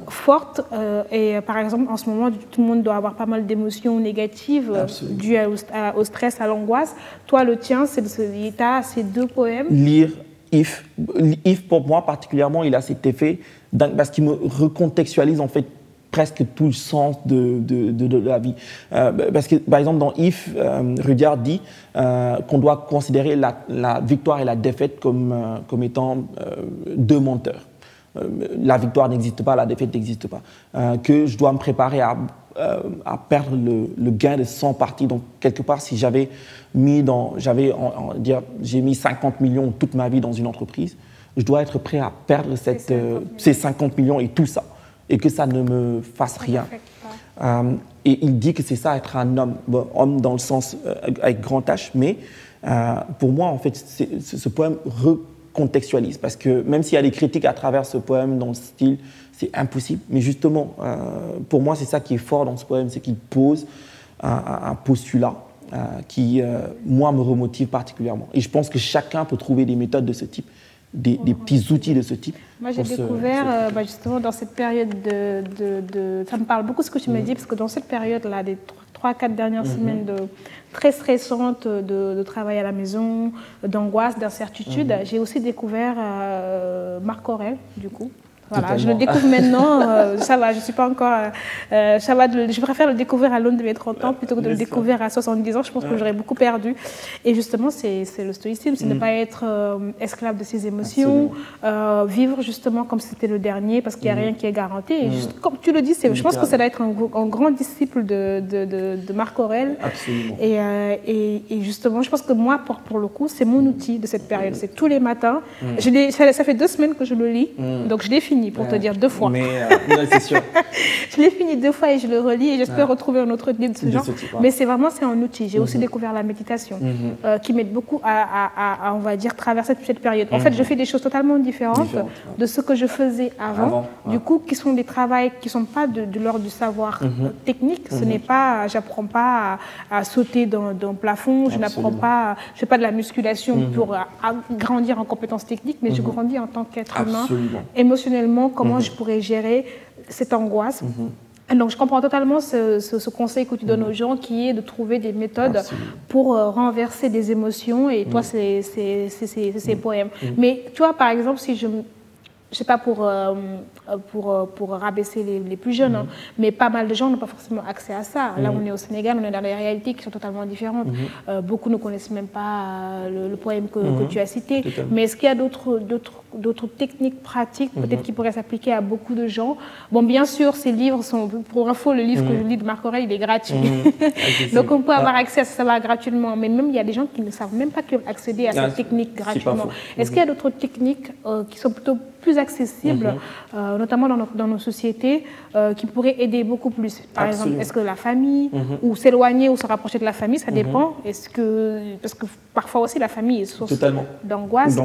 forte, et par exemple en ce moment, tout le monde doit avoir pas mal d'émotions négatives dues au, stress, à l'angoisse. Toi, le tien, c'est ces deux poèmes. Lire If. If, pour moi particulièrement, il a cet effet parce qu'il me recontextualise en fait presque tout le sens de, de, la vie. Euh, parce que, par exemple, dans If, euh, Rudyard dit euh, qu'on doit considérer la, la, victoire et la défaite comme, comme étant deux menteurs. la victoire n'existe pas, la défaite n'existe pas. que je dois me préparer à, à perdre le, le, gain de 100 parties. Donc, quelque part, si j'avais mis dans, j'avais, dire, j'ai mis 50 millions toute ma vie dans une entreprise, je dois être prêt à perdre cette, ces 50 euh, millions et tout ça, et que ça ne me fasse rien. Euh, et il dit que c'est ça être un homme, homme dans le sens euh, avec grand H, mais pour moi, en fait, ce poème recontextualise, parce que même s'il y a des critiques à travers ce poème dans le style, c'est impossible, mais justement, pour moi, c'est ça qui est fort dans ce poème, c'est qu'il pose un, postulat qui, moi, me remotive particulièrement. Et je pense que chacun peut trouver des méthodes de ce type des, petits outils de ce type Moi, j'ai découvert euh, bah, justement dans cette période de, de, Ça me parle beaucoup ce que tu me mhm. dis, parce que dans cette période-là, des 3-4 dernières mhm. semaines de, très stressantes de, travail à la maison, d'angoisse, d'incertitude, mhm. j'ai aussi découvert euh, Marc Aurel, du coup. Voilà, je le découvre maintenant, [LAUGHS] euh, ça va, je suis pas encore. Euh, euh, ça va je préfère le découvrir à l'aune de mes 30 ans plutôt que de le découvrir à 70 ans. Je pense que j'aurais beaucoup perdu. Et justement, c'est le stoïcisme, c'est ne mm. pas être esclave de ses émotions, vivre justement comme c'était le dernier, parce qu'il n'y a mm. rien qui est garanti. Et mm. juste, comme tu le dis, je pense que ça doit être un, grand disciple de, de, de, Marc Aurel. Absolument. Et, et, justement, je pense que moi, pour, pour le coup, c'est mon outil de cette période. C'est tous les matins. Je ça, ça, fait deux semaines que je le lis, donc je l'ai fini pour te dire deux fois. Mais euh, c'est sûr. [LAUGHS] je l'ai fini deux fois et je le relis et j'espère retrouver un autre livre de ce genre. Mais c'est vraiment c'est un outil. J'ai aussi mhm. découvert la méditation mhm. euh, qui m'aide beaucoup à, on va dire, traverser cette période. En fait, je mhm. fais des choses totalement différentes, de ce que je faisais avant. Du coup, qui sont des travaux qui ne sont pas de, l'ordre du savoir technique. Ce n'est pas, j'apprends pas à, sauter dans, un plafond, je n'apprends pas, je fais pas de la musculation pour grandir en compétences techniques, mais je grandis en tant qu'être humain, émotionnellement comment mhm. je pourrais gérer cette angoisse. Mhm. Donc je comprends totalement ce, conseil que tu donnes mhm. aux gens qui est de trouver des méthodes pour euh, renverser des émotions et toi c'est ces poèmes. Mais tu vois par exemple si je je sais pas pour, euh, pour, euh, pour rabaisser les, plus jeunes, hein, mais pas mal de gens n'ont pas forcément accès à ça. Là, on est au Sénégal, on est dans des réalités qui sont totalement différentes. Euh, beaucoup ne connaissent même pas le, poème que, que, tu as cité. Mais est-ce qu'il y a d'autres techniques pratiques, peut-être qui pourraient s'appliquer à beaucoup de gens Bon, bien sûr, ces livres sont, pour info, le livre que je lis de Marc Aurèle, il est gratuit. [LAUGHS] Ah, Donc, on peut avoir ah. accès à ça gratuitement. Mais même, il y a des gens qui ne savent même pas accéder à cette ah, technique gratuitement. Est-ce qu'il y a d'autres techniques qui sont plutôt plus accessibles, mhm. euh, notamment dans nos, dans nos sociétés, euh, qui pourraient aider beaucoup plus? Par exemple, est-ce que la famille, mhm. ou s'éloigner ou se rapprocher de la famille, ça mhm. dépend. Est-ce que, parce que parfois aussi la famille est source d'angoisse,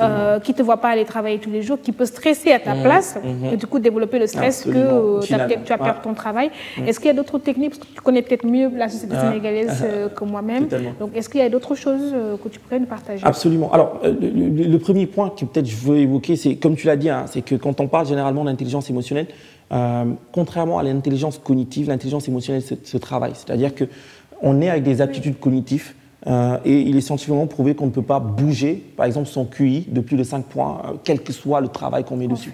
euh, qui ne te voit pas aller travailler tous les jours, qui peut stresser à ta place, et du coup développer le stress que tu as perdu ton travail. Est-ce qu'il y a d'autres techniques, parce que tu connais peut-être mieux la société ah. sénégalaise que moi-même, donc est-ce qu'il y a d'autres choses que tu pourrais nous partager? Absolument. Alors, le, le, premier point que peut-être je veux évoquer, c'est comme tu l'as dit, hein, c'est que quand on parle généralement d'intelligence émotionnelle, euh, contrairement à l'intelligence cognitive, l'intelligence émotionnelle se, travaille. C'est-à-dire qu'on est avec des aptitudes cognitives euh, et il est scientifiquement prouvé qu'on ne peut pas bouger, par exemple, son QI de plus de 5 points, euh, quel que soit le travail qu'on met dessus.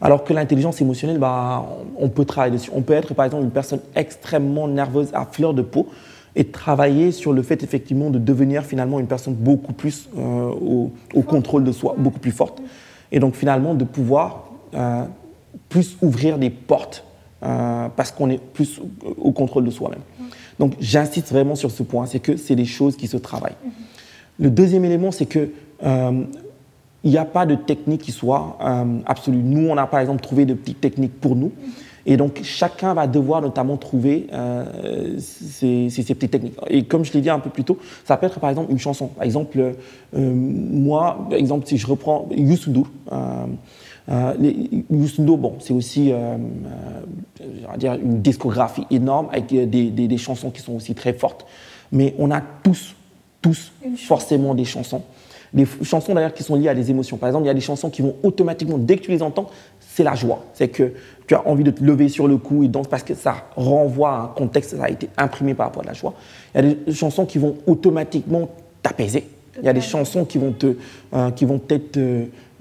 Alors que l'intelligence émotionnelle, bah, on peut travailler dessus. On peut être, par exemple, une personne extrêmement nerveuse à fleur de peau et travailler sur le fait, effectivement, de devenir finalement une personne beaucoup plus au, au, contrôle de soi, beaucoup plus forte. Et donc finalement de pouvoir euh, plus ouvrir des portes euh, parce qu'on est plus au contrôle de soi-même. Donc j'insiste vraiment sur ce point, c'est que c'est des choses qui se travaillent. Le deuxième élément, c'est que euh, il n'y a pas de technique qui soit absolue. Nous, on a par exemple trouvé de petites techniques pour nous. Et donc, chacun va devoir notamment trouver euh, ces, petites techniques. Et comme je l'ai dit un peu plus tôt, ça peut être par exemple une chanson. Par exemple, euh, moi, par exemple, si je reprends Youssou euh, euh bon, c'est aussi dire une discographie énorme avec des, des, chansons qui sont aussi très fortes. Mais on a tous, tous forcément des chansons. Des chansons d'ailleurs qui sont liées à des émotions. Par exemple, il y a des chansons qui vont automatiquement, dès que tu les entends, c'est la joie. C'est que tu as envie de te lever sur le cou et danser parce que ça renvoie à un contexte, ça a été imprimé par rapport à la joie. Il y a des chansons qui vont automatiquement t'apaiser. Il y a des chansons qui vont te, euh, qui vont peut-être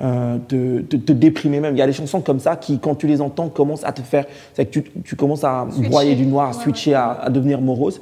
euh, te, déprimer même. Il y a des chansons comme ça qui, quand tu les entends, commencent à te faire, c'est que tu, tu, commences à broyer du noir, à switcher, À, à, devenir morose.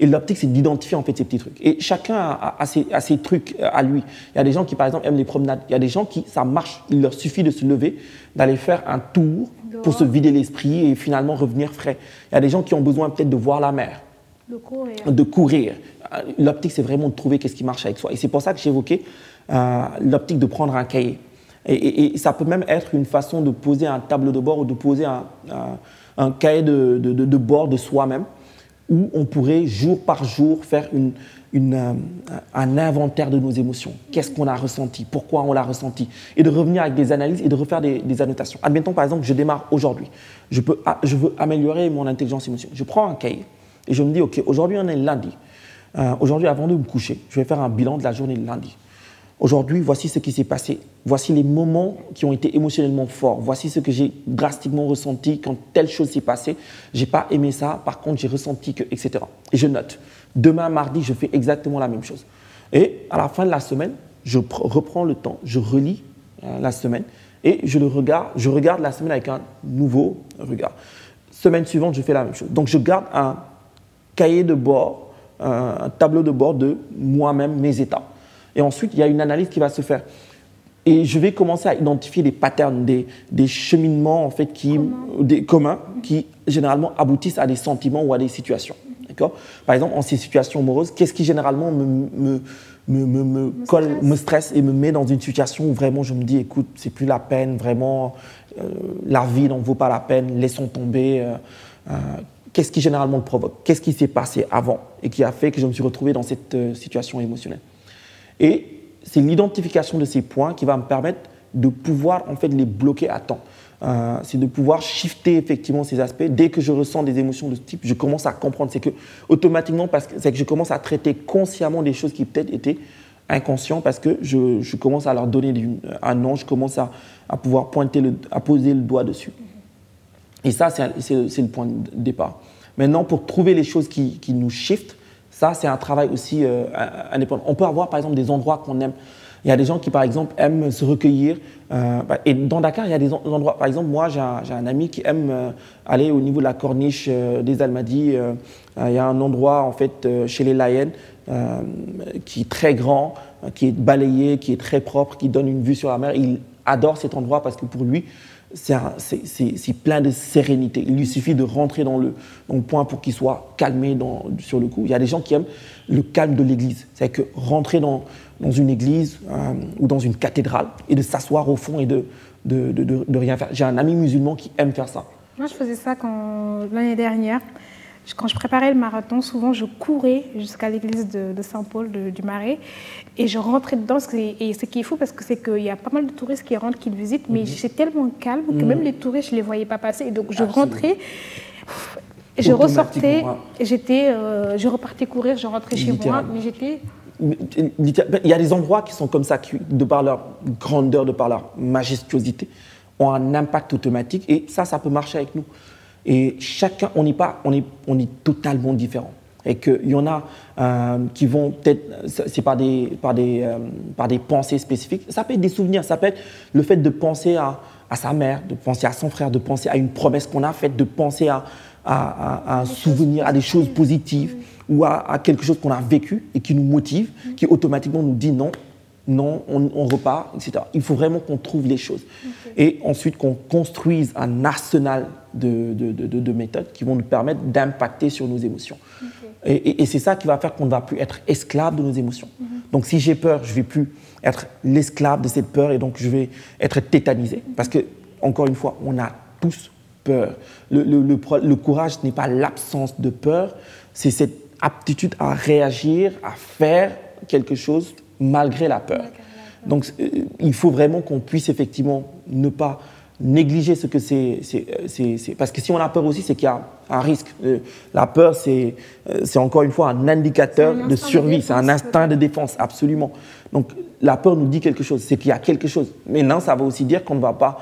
Et l'optique, c'est d'identifier en fait ces petits trucs. Et chacun a, ses, trucs euh, à lui. Il y a des gens qui, par exemple, aiment les promenades. Il y a des gens qui, ça marche, il leur suffit de se lever, d'aller faire un tour pour se vider l'esprit et finalement revenir frais. Il y a des gens qui ont besoin peut-être de voir la mer. De courir. De courir. Euh, l'optique, c'est vraiment de trouver qu'est-ce qui marche avec soi. Et c'est pour ça que j'ai évoqué euh, l'optique de prendre un cahier. Et, ça peut même être une façon de poser un tableau de bord ou de poser un, cahier de, bord de soi-même où on pourrait jour par jour faire euh, un inventaire de nos émotions. Qu'est-ce qu'on a ressenti? Pourquoi on l'a ressenti? Et de revenir avec des analyses et de refaire des, annotations. Admettons par exemple, je démarre aujourd'hui. Je, peux, je veux améliorer mon intelligence émotionnelle. Je prends un cahier et je me dis, OK, aujourd'hui on est lundi. Euh, aujourd'hui, avant de me coucher, je vais faire un bilan de la journée de lundi. Aujourd'hui, voici ce qui s'est passé. Voici les moments qui ont été émotionnellement forts. Voici ce que j'ai drastiquement ressenti quand telle chose s'est passée. J'ai pas aimé ça. Par contre, j'ai ressenti que, etc. Et je note. Demain, mardi, je fais exactement la même chose. Et à la fin de la semaine, je reprends le temps, je relis euh, la semaine et je le regarde. Je regarde la semaine avec un nouveau regard. Semaine suivante, je fais la même chose. Donc, je garde un cahier de bord, un tableau de bord de moi-même, mes états. Et ensuite, il y a une analyse qui va se faire. Et je vais commencer à identifier des patterns, des, des cheminements en fait qui, des communs qui généralement aboutissent à des sentiments ou à des situations. Par exemple, en ces situations amoureuses, qu'est-ce qui généralement me, me, me, me, colle, stresse. me stresse et me met dans une situation où vraiment je me dis, écoute, c'est plus la peine, vraiment, euh, la vie n'en vaut pas la peine, laissons tomber. Euh, euh, qu'est-ce qui généralement le provoque? Qu'est-ce qui s'est passé avant et qui a fait que je me suis retrouvé dans cette situation émotionnelle? Et c'est l'identification de ces points qui va me permettre de pouvoir en fait les bloquer à temps. Euh, c'est de pouvoir shifter effectivement ces aspects. Dès que je ressens des émotions de ce type, je commence à comprendre. C'est que automatiquement, c'est que je commence à traiter consciemment des choses qui peut-être étaient inconscientes parce que je, commence à leur donner un nom, je commence à, pouvoir pointer, le, à poser le doigt dessus. Et ça, c'est le point de départ. Maintenant, pour trouver les choses qui, qui nous shiftent, ça, c'est un travail aussi euh, indépendant. On peut avoir, par exemple, des endroits qu'on aime. Il y a des gens qui, par exemple, aiment se recueillir. Euh, bah, et dans Dakar, il y a des endroits. Par exemple, moi, j'ai un, ami qui aime euh, aller au niveau de la corniche des Almadies. il y a un endroit, en fait, chez les Layens, qui est très grand, qui est balayé, qui est très propre, qui donne une vue sur la mer. Il adore cet endroit parce que pour lui, c'est plein de sérénité. Il lui suffit de rentrer dans le, point pour qu'il soit calmé sur le coup. Il y a des gens qui aiment le calme de l'église. C'est que rentrer dans, une église euh, ou dans une cathédrale et de s'asseoir au fond et de, de rien faire. J'ai un ami musulman qui aime faire ça. Moi, je faisais ça l'année dernière quand je préparais le marathon, souvent je courais jusqu'à l'église de, Saint-Paul du Marais et je rentrais dedans. Et ce qui est fou, parce que c'est qu'il y a pas mal de touristes qui rentrent, qui le visitent, mais c'est mhm. tellement calme que même mhm. les touristes, je ne les voyais pas passer. Et donc je rentrais, je ressortais, et j'étais, euh, je repartais courir, je rentrais chez moi, mais j'étais il y a des endroits qui sont comme ça, qui, de par leur grandeur, de par leur majestuosité, ont un impact automatique. Et ça, ça peut marcher avec nous. Et chacun, on n'est pas, on est, on est totalement différent. Et qu'il y en a euh, qui vont peut-être, c'est par des, par, des, euh, par des pensées spécifiques. Ça peut être des souvenirs, ça peut être le fait de penser à, à sa mère, de penser à son frère, de penser à une promesse qu'on a faite, de penser à, à, un souvenir, à des choses positives ou à, quelque chose qu'on a vécu et qui nous motive, qui automatiquement nous dit non, non, on, repart, etc. Il faut vraiment qu'on trouve les choses. Et ensuite qu'on construise un arsenal de, de, méthodes qui vont nous permettre d'impacter sur nos émotions. Et, c'est ça qui va faire qu'on ne va plus être esclave de nos émotions. Mhm. Donc si j'ai peur, je ne vais plus être l'esclave de cette peur et donc je vais être tétanisé. Parce que, encore une fois, on a tous peur. Le, le, le courage n'est pas l'absence de peur, c'est cette aptitude à réagir, à faire quelque chose malgré la peur. Donc euh, il faut vraiment qu'on puisse effectivement ne pas négliger ce que c'est. Parce que si on a peur aussi, c'est qu'il y a un risque. Euh, la peur, c'est euh, encore une fois un indicateur de survie, c'est un instinct de défense, absolument. Donc la peur nous dit quelque chose, c'est qu'il y a quelque chose. Maintenant, ça va aussi dire qu'on ne va pas,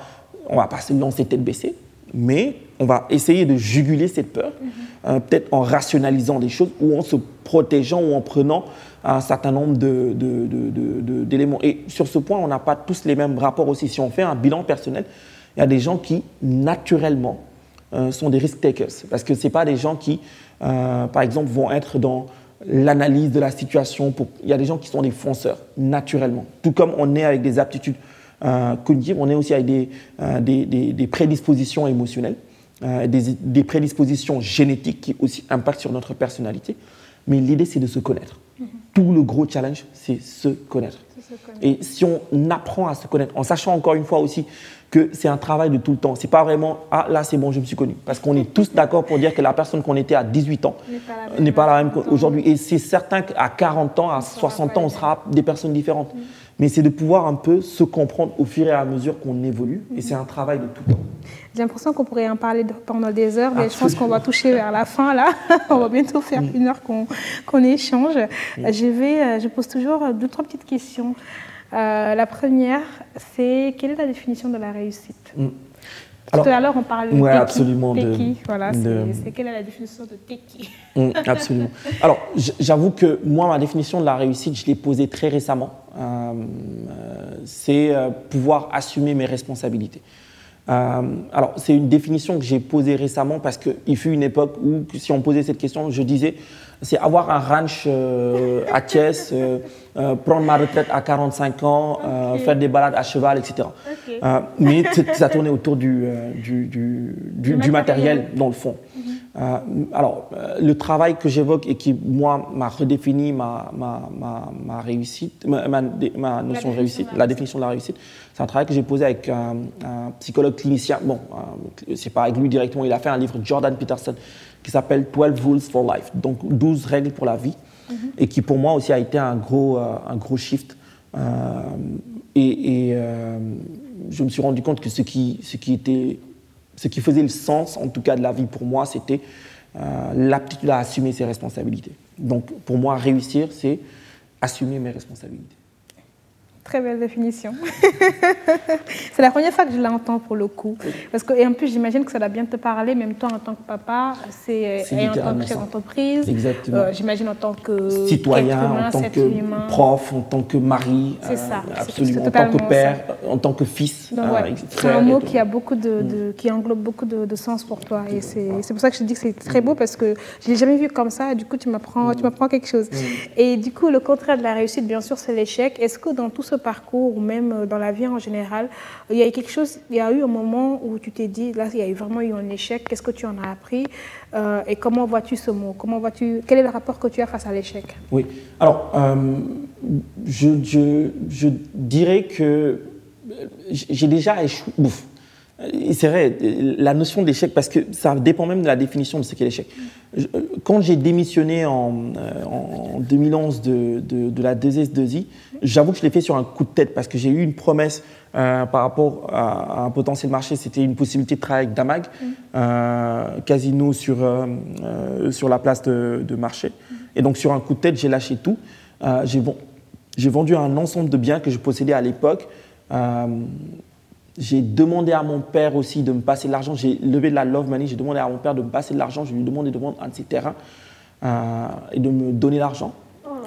on va pas se lancer tête baissée, mais on va essayer de juguler cette peur, mm-hmm. peut-être en rationalisant des choses ou en se protégeant ou en prenant un certain nombre d'éléments. Et sur ce point, on n'a pas tous les mêmes rapports aussi. Si on fait un bilan personnel, il y a des gens qui, naturellement, euh, sont des risk takers. Parce que ce pas des gens qui, euh, par exemple, vont être dans l'analyse de la situation. Pour... Il y a des gens qui sont des fonceurs, naturellement. Tout comme on est avec des aptitudes euh, cognitives, on est aussi avec des, des, des, prédispositions émotionnelles, des, des prédispositions génétiques qui aussi impactent sur notre personnalité. Mais l'idée, c'est de se connaître. Tout le gros challenge, c'est se connaître. Et si on apprend à se connaître, en sachant encore une fois aussi que c'est un travail de tout le temps, c'est pas vraiment ah là c'est bon, je me suis connu. Parce qu'on est tous d'accord pour dire que la personne qu'on était à 18 ans n'est pas la même, qu'aujourd'hui. Et c'est certain qu'à 40 ans, à 60 ans, on sera des personnes différentes. Mm. Mais c'est de pouvoir un peu se comprendre au fur et à mesure qu'on évolue. Et c'est un travail de tout le temps. J'ai l'impression qu'on pourrait en parler pendant des heures, mais je pense qu'on va toucher vers la fin là. [LAUGHS] On va bientôt faire mm. une heure qu'on échange. Mm. Je, vais, euh, je pose toujours deux, trois petites questions. Euh, la première, c'est quelle est la définition de la réussite mm. Tout à l'heure, on parlait de absolument Voilà, c'est quelle est la définition de Teki Absolument. [LAUGHS] Alors, j'avoue que moi, ma définition de la réussite, je l'ai posée très récemment. Euh, c'est pouvoir assumer mes responsabilités. Euh, alors, c'est une définition que j'ai posée récemment parce qu'il fut une époque où, si on posait cette question, je disais c'est avoir un ranch euh, à Thiès, euh, prendre ma retraite à 45 ans, faire des balades à cheval, etc. mais ça tournait autour du, du, du, du matériel, dans le fond. Mhm. alors, le travail que j'évoque et qui, moi, m'a redéfini ma, ma, ma, ma réussite, ma, notion de réussite, la définition de la réussite, c'est un travail que j'ai posé avec un, psychologue clinicien. Bon, euh, c'est pas avec lui directement, il a fait un livre, Jordan Peterson, qui s'appelle 12 Rules for Life, donc 12 règles pour la vie, et qui pour moi aussi a été un gros, euh, un gros shift. Euh, et, je me suis rendu compte que ce qui, ce, qui était, ce qui faisait le sens, en tout cas de la vie pour moi, c'était l'aptitude à assumer ses responsabilités. Donc pour moi, réussir, c'est assumer mes responsabilités. Très belle définition. [LAUGHS] c'est la première fois que je l'entends pour le coup. Parce que, et en plus, j'imagine que ça doit bien te parler, même toi en tant que papa, c'est, et en tant que chef d'entreprise. Exactement. Euh, j'imagine en tant que citoyen, humain, en tant que humain. prof, en tant que mari, C'est ça, c'est- absolument, en tant que père, en tant que fils, euh, ouais, c'est un mot qui a beaucoup de, de- qui englobe beaucoup de, de sens pour toi et c'est c'est pour ça que je te dis que c'est très beau parce que je l'ai jamais vu comme ça. Du coup, tu m'apprends, tu m'apprends quelque chose. Et du coup, le contraire de la réussite, bien sûr, c'est l'échec. Est-ce que dans tout ce parcours ou même euh, dans la vie en général, il y a eu quelque chose, il y a eu un moment où tu t'es dit, là, il y a eu vraiment eu un échec. Qu'est-ce que tu en as appris Euh, et comment vois-tu ce mot Comment vois-tu Quel est le rapport que tu as face à l'échec? Oui. Alors, euh, je, je- dirais que j'ai déjà échoué. Et C'est vrai, la notion d'échec, parce que ça dépend même de la définition de ce qu'est l'échec. Je- Quand j'ai démissionné en, euh, en 2011 de, de- de la 2S2I, j'avoue que je l'ai fait sur un coup de tête parce que j'ai eu une promesse euh, par rapport à, à un potentiel marché. C'était une possibilité de travailler avec Damag, euh, Casino sur, euh, euh, sur la place de, de marché. Et donc, sur un coup de tête, j'ai lâché tout. Euh, j'ai ven- j'ai vendu un ensemble de biens que je possédais à l'époque. Euh, j'ai demandé à mon père aussi de me passer de l'argent. J'ai levé de la love money. J'ai demandé à mon père de me passer de l'argent. Je lui ai demandé de vendre un de ses terrains euh, et de me donner l'argent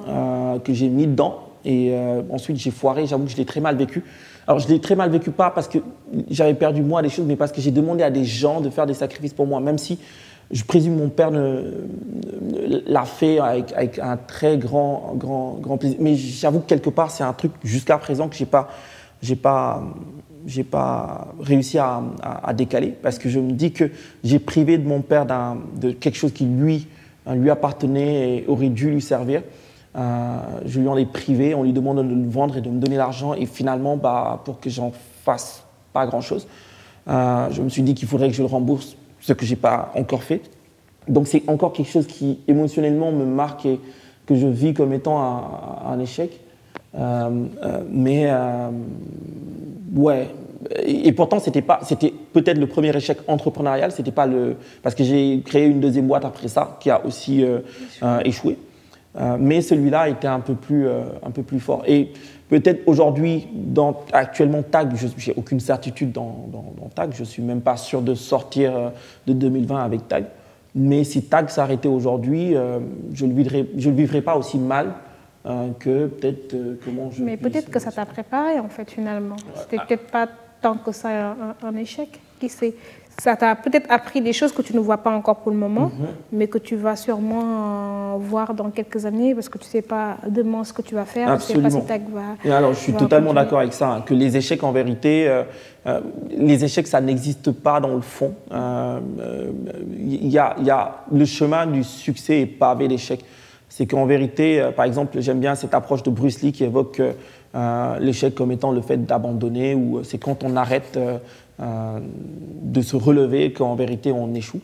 euh, que j'ai mis dedans. Et euh, ensuite, j'ai foiré. J'avoue que je l'ai très mal vécu. Alors, je l'ai très mal vécu, pas parce que j'avais perdu moi des choses, mais parce que j'ai demandé à des gens de faire des sacrifices pour moi, même si je présume mon père l'a fait avec, avec un très grand, grand, grand plaisir. Mais j'avoue que quelque part, c'est un truc jusqu'à présent que j'ai pas, j'ai pas, j'ai pas réussi à, à- décaler parce que je me dis que j'ai privé de mon père de quelque chose qui lui, euh, lui appartenait et aurait dû lui servir. Euh, je lui en ai privé, on lui demande de le vendre et de me donner l'argent et finalement, bah, pour que j'en fasse pas grand-chose, euh, je me suis dit qu'il faudrait que je le rembourse, ce que j'ai pas encore fait. Donc c'est encore quelque chose qui émotionnellement me marque et que je vis comme étant un échec. Euh, euh, mais euh, ouais, et, pourtant c'était pas, c'était peut-être le premier échec entrepreneurial. C'était pas le parce que j'ai créé une deuxième boîte après ça qui a aussi euh, euh, échoué. Euh, mais celui-là était un peu plus, un peu plus fort. Et peut-être aujourd'hui, dans, actuellement TAG, je n'ai aucune certitude dans, dans- dans TAG. Je ne suis même pas sûr de sortir de 2020 avec TAG. Mais si TAG s'arrêtait aujourd'hui, je ne le, vivrais- je le vivrais pas aussi mal que peut-être euh, comment je. Mais peut-être que ça t'a préparé en fait finalement. C'était peut-être pas tant que ça un, un- échec. Qui sait? Ça t'a peut-être appris des choses que tu ne vois pas encore pour le moment, mais que tu vas sûrement euh, voir dans quelques années parce que tu sais pas demain ce que tu vas faire. Tu sais pas si Absolument. Va. Et alors, je suis totalement d'accord avec ça, hein, que les échecs, en vérité, euh, euh, les échecs, ça n'existe pas dans le fond. Euh, Il y, a, y a le chemin du succès est pavé d'échecs. C'est qu'en vérité, euh, par exemple, j'aime bien cette approche de Bruce Lee qui évoque euh, euh, l'échec comme étant le fait d'abandonner, ou c'est quand on arrête de se relever qu'en vérité on échoue.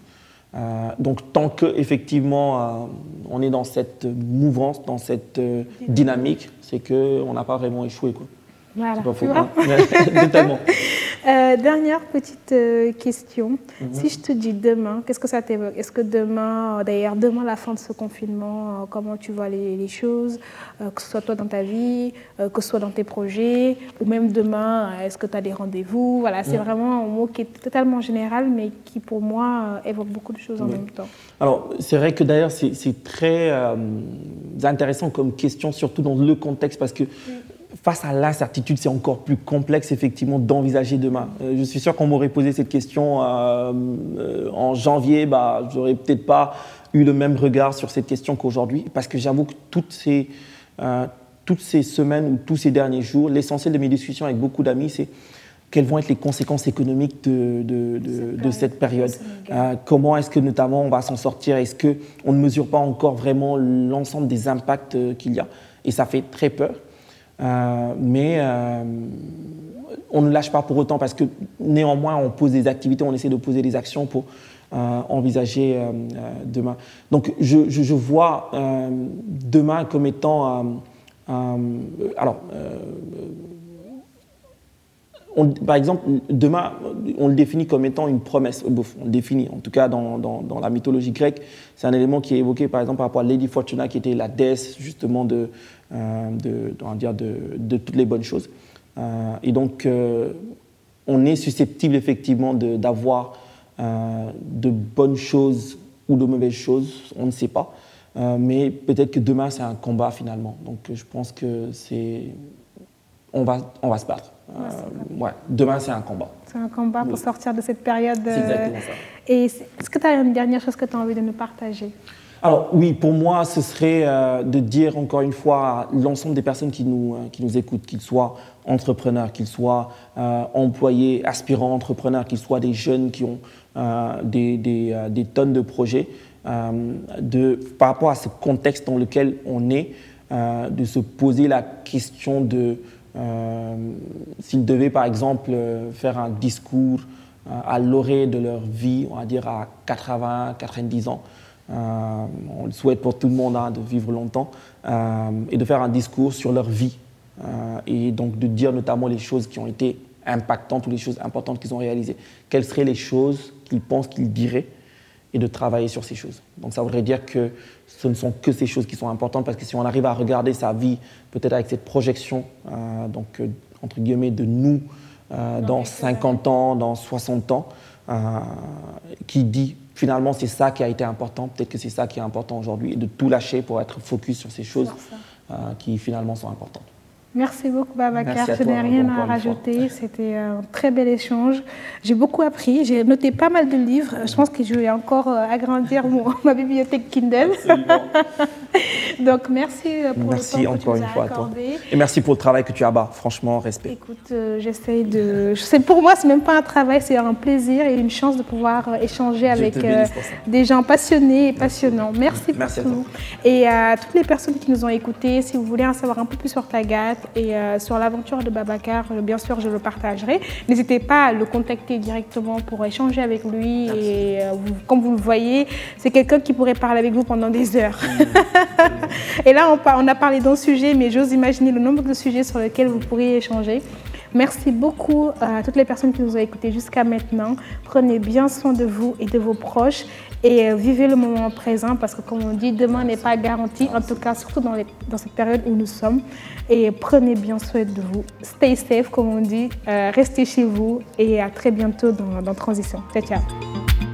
Donc tant que effectivement euh, on est dans cette mouvance, dans cette dynamique, c'est que on n'a pas vraiment échoué. Voilà. Pas faux. hein. [LAUGHS] Totalement. [LAUGHS] Euh, dernière petite euh, question. Mhm. Si je te dis demain, qu'est-ce que ça t'évoque? Est-ce que demain, euh, d'ailleurs, demain, la fin de ce confinement, euh, comment tu vois les, les choses, que ce soit toi dans ta vie, que ce soit dans tes projets, ou même demain, est-ce que tu as des rendez-vous? Voilà, c'est vraiment un mot qui est totalement général, mais qui pour moi évoque beaucoup de choses en Oui. même temps. Alors, c'est vrai que d'ailleurs, c'est très intéressant comme question, surtout dans le contexte, parce que face à l'incertitude, c'est encore plus complexe, effectivement, d'envisager demain. Euh, je suis sûr qu'on m'aurait posé cette question euh, euh, en janvier, bah, j'aurais peut-être pas eu le même regard sur cette question qu'aujourd'hui, parce que j'avoue que toutes ces, euh, toutes ces semaines ou tous ces derniers jours, l'essentiel de mes discussions avec beaucoup d'amis, c'est quelles vont être les conséquences économiques de, de- de- de cette période Euh, Comment est-ce que notamment on va s'en sortir? Est-ce qu'on ne mesure pas encore vraiment l'ensemble des impacts qu'il y a? Et ça fait très peur. Euh, mais euh, on ne lâche pas pour autant parce que néanmoins on pose des activités, on essaie de poser des actions pour euh, envisager demain. Donc je, vois demain comme étant... alors, par exemple, demain, on le définit comme étant une promesse. On le définit, en tout cas dans, dans- dans la mythologie grecque. C'est un élément qui est évoqué, par exemple, par rapport à Lady Fortuna, qui était la déesse, justement, de, de, on va dire de, de toutes les bonnes choses. Euh, et donc, euh, on est susceptible effectivement d'avoir de bonnes choses ou de mauvaises choses, on ne sait pas. mais peut-être que demain, c'est un combat finalement. Donc je pense que c'est. On va, on va se battre. ouais, demain, c'est un combat. C'est un combat pour sortir de cette période. C'est exactement ça. Et est-ce que tu as une dernière chose que tu as envie de nous partager? Alors oui, pour moi, ce serait euh, de dire encore une fois à l'ensemble des personnes qui nous, euh, écoutent, qu'ils soient entrepreneurs, qu'ils soient euh, employés, aspirants entrepreneurs, qu'ils soient des jeunes qui ont des, tonnes de projets, de, par rapport à ce contexte dans lequel on est, de se poser la question de s'ils devaient par exemple faire un discours à l'orée de leur vie, on va dire à 80, 90 ans, on le souhaite pour tout le monde hein, de vivre longtemps euh, et de faire un discours sur leur vie euh, et donc de dire notamment les choses qui ont été impactantes ou les choses importantes qu'ils ont réalisées. Quelles seraient les choses qu'ils pensent qu'ils diraient et de travailler sur ces choses. Donc ça voudrait dire que ce ne sont que ces choses qui sont importantes parce que si on arrive à regarder sa vie peut-être avec cette projection, donc entre guillemets, de nous dans 50 ans, dans 60 ans, qui dit finalement, c'est ça qui a été important. Peut-être que c'est ça qui est important aujourd'hui, de tout lâcher pour être focus sur ces choses euh, qui finalement sont importantes. Merci beaucoup, Babacar. Je n'ai rien à rajouter. C'était un très bel échange. J'ai beaucoup appris. J'ai noté pas mal de livres. Je pense que je vais encore euh, agrandir [LAUGHS] ma bibliothèque Kindle. [LAUGHS] Donc, merci euh, pour merci le temps encore que tu une fois accordé. à toi. Et merci pour le travail que tu as bas. Franchement, respect. Écoute, euh, j'essaye de. Pour moi, c'est même pas un travail, c'est un plaisir et une chance de pouvoir échanger avec des gens passionnés et passionnants. Merci, merci pour tout. Et à toutes les personnes qui nous ont écoutés, si vous voulez en savoir un peu plus sur Tagat, et euh, sur l'aventure de Babacar, euh, bien sûr, je le partagerai. N'hésitez pas à le contacter directement pour échanger avec lui. Et euh, comme vous le voyez, c'est quelqu'un qui pourrait parler avec vous pendant des heures. [LAUGHS] et là, on, on a parlé d'un sujet, mais j'ose imaginer le nombre de sujets sur lesquels vous pourriez échanger. Merci beaucoup à toutes les personnes qui nous ont écoutés jusqu'à maintenant. Prenez bien soin de vous et de vos proches et euh, vivez le moment présent parce que comme on dit, demain n'est pas garanti, en tout cas surtout dans, dans, cette période où nous sommes. Et prenez bien soin de vous. Stay safe comme on dit, euh, restez chez vous et à très bientôt dans, dans Transition. Ciao, ciao.